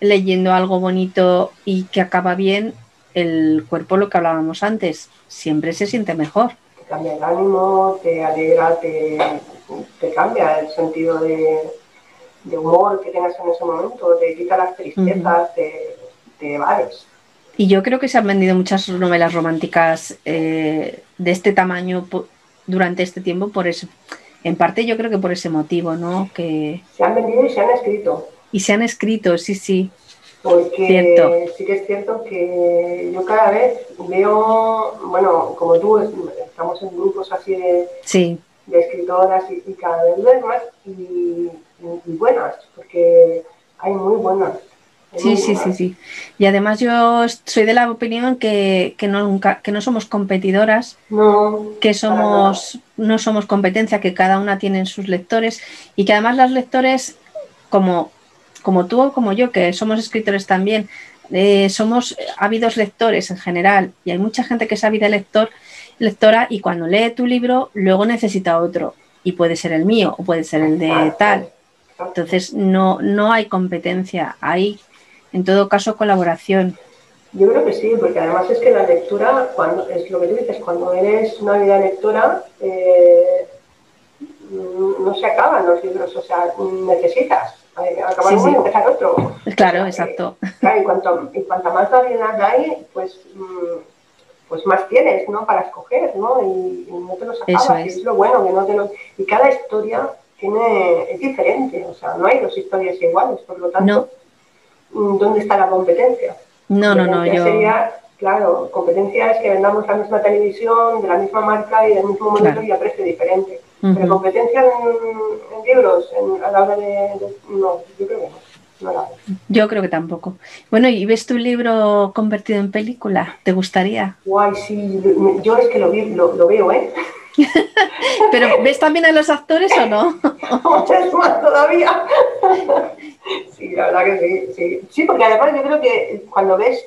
leyendo algo bonito y que acaba bien, el cuerpo, lo que hablábamos antes, siempre se siente mejor. Te cambia el ánimo, te alegra, te, cambia el sentido de, humor que tengas en ese momento, te quita las tristezas, te, te Y yo creo que se han vendido muchas novelas románticas eh, de este tamaño durante este tiempo, por eso. En parte yo creo que por ese motivo, ¿no? Que... Se han vendido y se han escrito. Y se han escrito, sí, sí. Porque sí que es cierto que yo cada vez veo, bueno, como tú, estamos en grupos así de, de escritoras y, cada vez veo más y, buenas, porque hay muy buenas. sí, sí, sí, sí. Y además yo soy de la opinión que, que, no, que no somos competidoras, que somos, no somos competencia, que cada una tiene sus lectores y que además las lectores, como como tú o como yo, que somos escritores también, eh, somos ávidos lectores en general y hay mucha gente que es ávida lector, lectora y cuando lee tu libro luego necesita otro y puede ser el mío o puede ser el de tal. Entonces no, no hay competencia, hay en todo caso colaboración. Yo creo que sí, porque además es que la lectura, cuando es lo que tú dices, cuando eres una vida lectora, eh, no se acaban los libros, o sea, necesitas acabar y empezar otro. Claro, exacto. Claro, y, cuanto, y cuanta más variedad hay, pues, mm, pues más tienes, ¿no? Para escoger, ¿no? Y, no te los acabas, es. es. lo bueno, que no te lo... Y cada historia tiene, es diferente, o sea, no hay dos historias iguales, por lo tanto, mm, ¿dónde está la competencia? No, no, no, yo... Sería, claro, competencia es que vendamos la misma televisión, de la misma marca y del mismo monitor y a precio diferente. Pero competencia en, libros, a la hora de, No, yo creo que no. Yo creo que tampoco. Bueno, ¿y ves tu libro convertido en película? ¿Te gustaría? Guay, sí. Yo es que lo, lo, veo, ¿eh? [LAUGHS] ¿Pero ves también a los actores o no? [LAUGHS] Muchas más todavía. sí, la verdad que sí, sí. Sí, porque además yo creo que cuando ves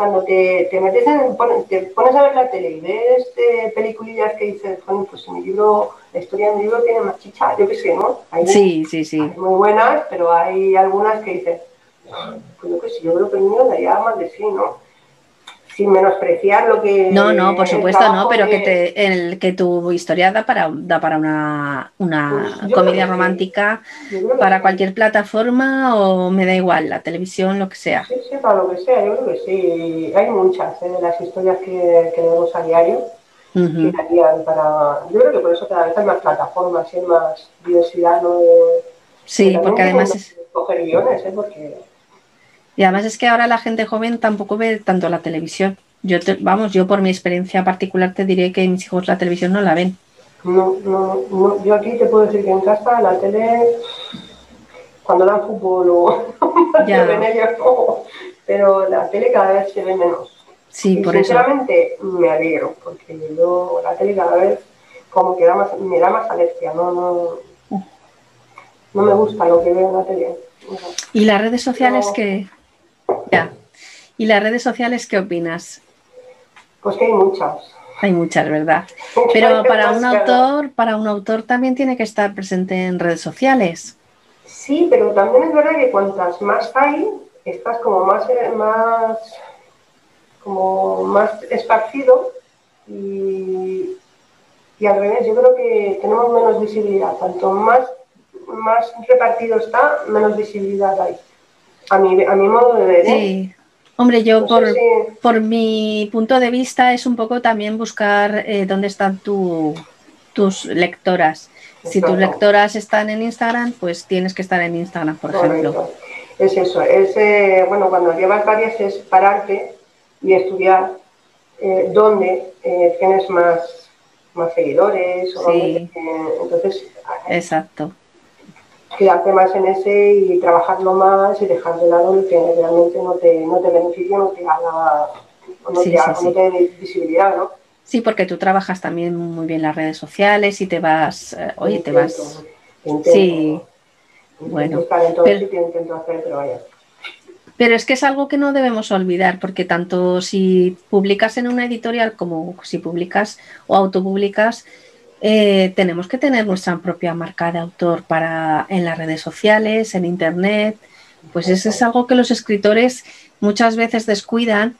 cuando te, te metes en, te pones a ver la tele y ves eh, peliculillas que dices, bueno, pues mi libro, la historia de mi libro tiene más chicha, yo qué sé, ¿no? sí, sí, sí. muy buenas, pero hay algunas que dices, pues yo qué sé, yo creo que el mío daría más de sí, ¿no? sin menospreciar lo que no no por supuesto no pero que te el que tu historia da para da para una, una pues comedia romántica para cualquier plataforma o me da igual la televisión lo que sea sí sí para lo que sea yo creo que sí hay muchas ¿eh? de las historias que, que leemos a diario para... Yo creo que por eso cada vez hay más plataformas y hay más diversidad, ¿no? sí, porque además es... Coger guiones, ¿eh? Porque... Y además es que ahora la gente joven tampoco ve tanto la televisión. Yo vamos, yo por mi experiencia particular te diré que mis hijos la televisión no la ven. No, no, no. Yo aquí te puedo decir que en casa la tele, cuando dan fútbol o [LAUGHS] ya. ellos, [LAUGHS] pero la tele cada vez se ve menos. Sí, por sinceramente me alegro, porque yo la tele cada vez como que da más, me da más alergia, no, no, no me gusta lo que veo en la tele. ¿Y las redes sociales qué? Ya. ¿Y las redes sociales qué opinas? Pues que hay muchas. Hay muchas, ¿verdad? [LAUGHS] Pero para un autor, para un autor también tiene que estar presente en redes sociales. Sí, pero también es verdad que cuantas más hay, estás como más, más como más esparcido y, y al revés, yo creo que tenemos menos visibilidad. Tanto más, más repartido está, menos visibilidad hay. A mi, a mi modo de ver. ¿eh? Sí. Hombre, yo por, por, mi punto de vista es un poco también buscar eh, dónde están tu, tus lectoras. Si tus lectoras están en Instagram, pues tienes que estar en Instagram, por ejemplo. Es eso, es, eh, bueno, cuando llevas varias es pararte y estudiar eh, dónde eh, tienes más, más seguidores. O sí. entonces, exacto. Quedarte más en ese y trabajarlo más y dejar de lado el que realmente no te, no te beneficia, no te haga, no, te, no te dé visibilidad, ¿no? Sí, porque tú trabajas también muy bien las redes sociales y te vas, eh, oye, te vas... sí, bueno. Pero, hacer, pero vaya. Pero es que es algo que no debemos olvidar, porque tanto si publicas en una editorial como si publicas o autopublicas, eh, tenemos que tener nuestra propia marca de autor para en las redes sociales, en internet. Pues eso es algo que los escritores muchas veces descuidan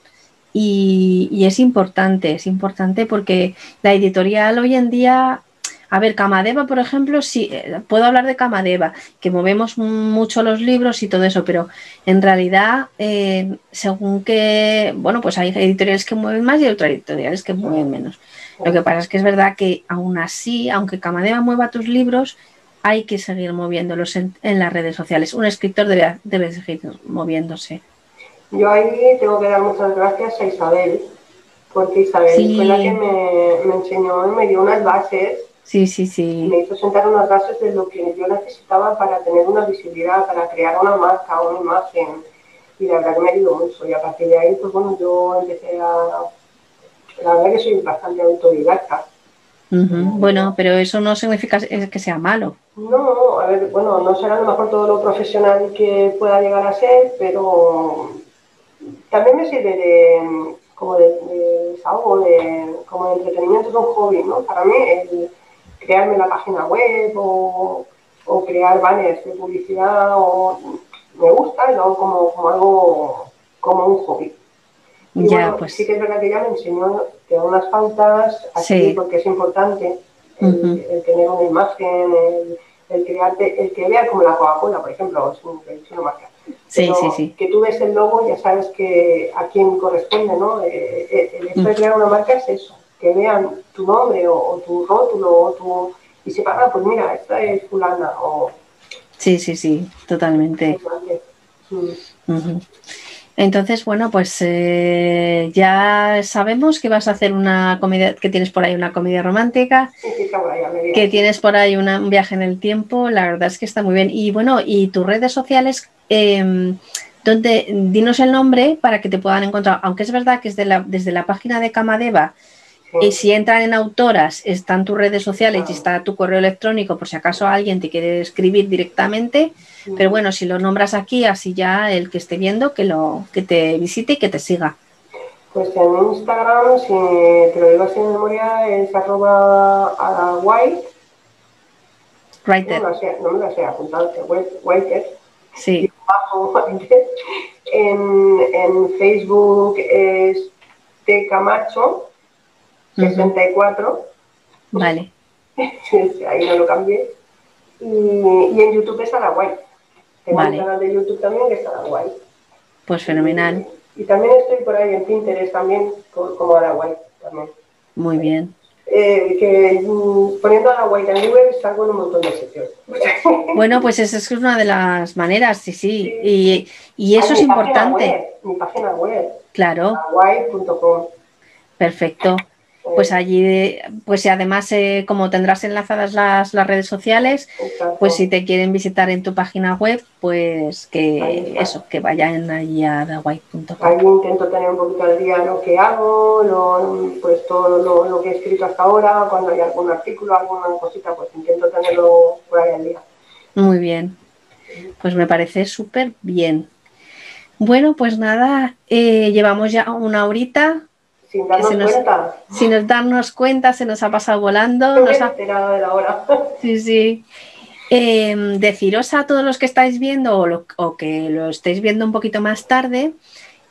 y, y es importante, es importante porque la editorial hoy en día a ver, Camadeva, por ejemplo, sí, eh, puedo hablar de Camadeva, que movemos mucho los libros y todo eso, pero en realidad, eh, según que, bueno, pues hay editoriales que mueven más y otras editoriales que mueven menos. Lo que pasa es que es verdad que aún así, aunque Camadeva mueva tus libros, hay que seguir moviéndolos en, las redes sociales. Un escritor debe, debe seguir moviéndose. Yo ahí tengo que dar muchas gracias a Isabel, porque Isabel fue la que me, me enseñó y me dio unas bases Sí, sí, sí. Me hizo sentar unas bases de lo que yo necesitaba para tener una visibilidad, para crear una marca, una imagen. Y la verdad que me ayudó mucho. Y a partir de ahí, pues bueno, yo empecé a... La verdad que soy bastante autodidacta. Bueno, pero eso no significa que sea malo. No, a ver, bueno, no será a lo mejor todo lo profesional que pueda llegar a ser, pero también me sirve de como de, de de, como de entretenimiento, es un hobby, ¿no? Para mí el, crearme la página web o, crear banners de publicidad o me gusta y lo hago como, algo como un hobby. Y bueno, pues. sí que es verdad que ella me enseñó que unas pautas así porque es importante el, tener una imagen, el, crearte, el que vea como la Coca-Cola, por ejemplo, es, un, es una marca. Sí, sí, sí. Que tú ves el logo, ya sabes que a quién corresponde, ¿no? Eh, eh, el hecho de crear una marca es eso que vean tu nombre o, tu rótulo o tu, y sepan, ah, pues mira, esta es fulana o... Sí, sí, sí, totalmente. Entonces, bueno, pues eh, ya sabemos que vas a hacer una comedia, que tienes por ahí una comedia romántica, que tienes por ahí un viaje en el tiempo, la verdad es que está muy bien. Y bueno, y tus redes sociales, eh, donde, dinos el nombre para que te puedan encontrar, aunque es verdad que es la, desde la página de Camadeva y si entran en autoras, están tus redes sociales y está tu correo electrónico por si acaso alguien te quiere escribir directamente. Pero bueno, si lo nombras aquí, así ya el que esté viendo, que, lo, que te visite y que te siga. Pues en Instagram, si te lo digo así en memoria, es arroba white. Writer. No, no me lo sé apuntado, Whiter. Sí. [LAUGHS] En, en Facebook es T Camacho 64. Vale. [LAUGHS] Ahí no lo cambié. Y, en YouTube es Araguay. Tengo vale. un canal de YouTube también que es Araguay. Pues fenomenal. Y, también estoy por ahí en Pinterest también como Araguay también. Muy bien. eh, que mm, poniendo la White and Google salgo en un montón de sitios. [LAUGHS] Bueno, pues esa es una de las maneras, sí, sí. Y, y, eso es importante. mi página web. Claro. White.com. Perfecto. Pues allí, pues además, eh, como tendrás enlazadas las, las redes sociales, pues si te quieren visitar en tu página web, pues que eso, que vayan allí a thewhite.com. Ahí intento tener un poquito al día lo que hago, lo, pues todo lo, lo, que he escrito hasta ahora, cuando hay algún artículo, alguna cosita, pues intento tenerlo por ahí al día. Muy bien, pues me parece súper bien. Bueno, pues nada, eh, llevamos ya una horita, sin darnos cuenta. Sin darnos cuenta, se nos ha pasado volando. No nos ha... de la hora. [LAUGHS] Sí, sí. Em, deciros a todos los que estáis viendo o, o, que lo estéis viendo un poquito más tarde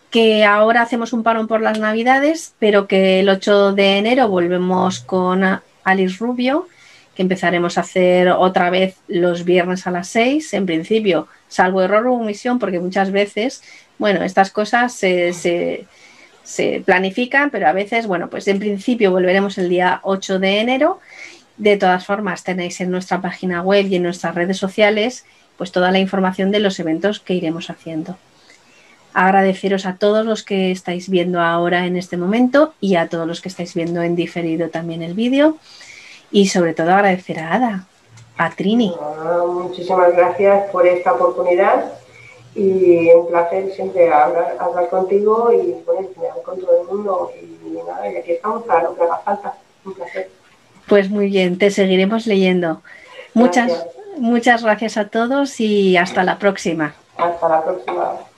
que ahora hacemos un parón por las navidades, pero que el 8 de enero volvemos con Alice Rubio, que empezaremos a hacer otra vez los viernes a las 6, en principio, salvo error o omisión, porque muchas veces, bueno, estas cosas se, se se planifican, pero a veces, bueno, pues en principio volveremos el día 8 de enero. De todas formas, tenéis en nuestra página web y en nuestras redes sociales pues toda la información de los eventos que iremos haciendo. Agradeceros a todos los que estáis viendo ahora en este momento y a todos los que estáis viendo en diferido también el vídeo. Y sobre todo agradecer a Ada, a Trini. muchísimas gracias por esta oportunidad y un placer siempre hablar, hablar contigo y bueno, con todo el mundo y nada, y aquí estamos para lo que haga falta. Un placer. Pues muy bien, te seguiremos leyendo. Muchas, muchas gracias a todos y hasta la próxima. Hasta la próxima.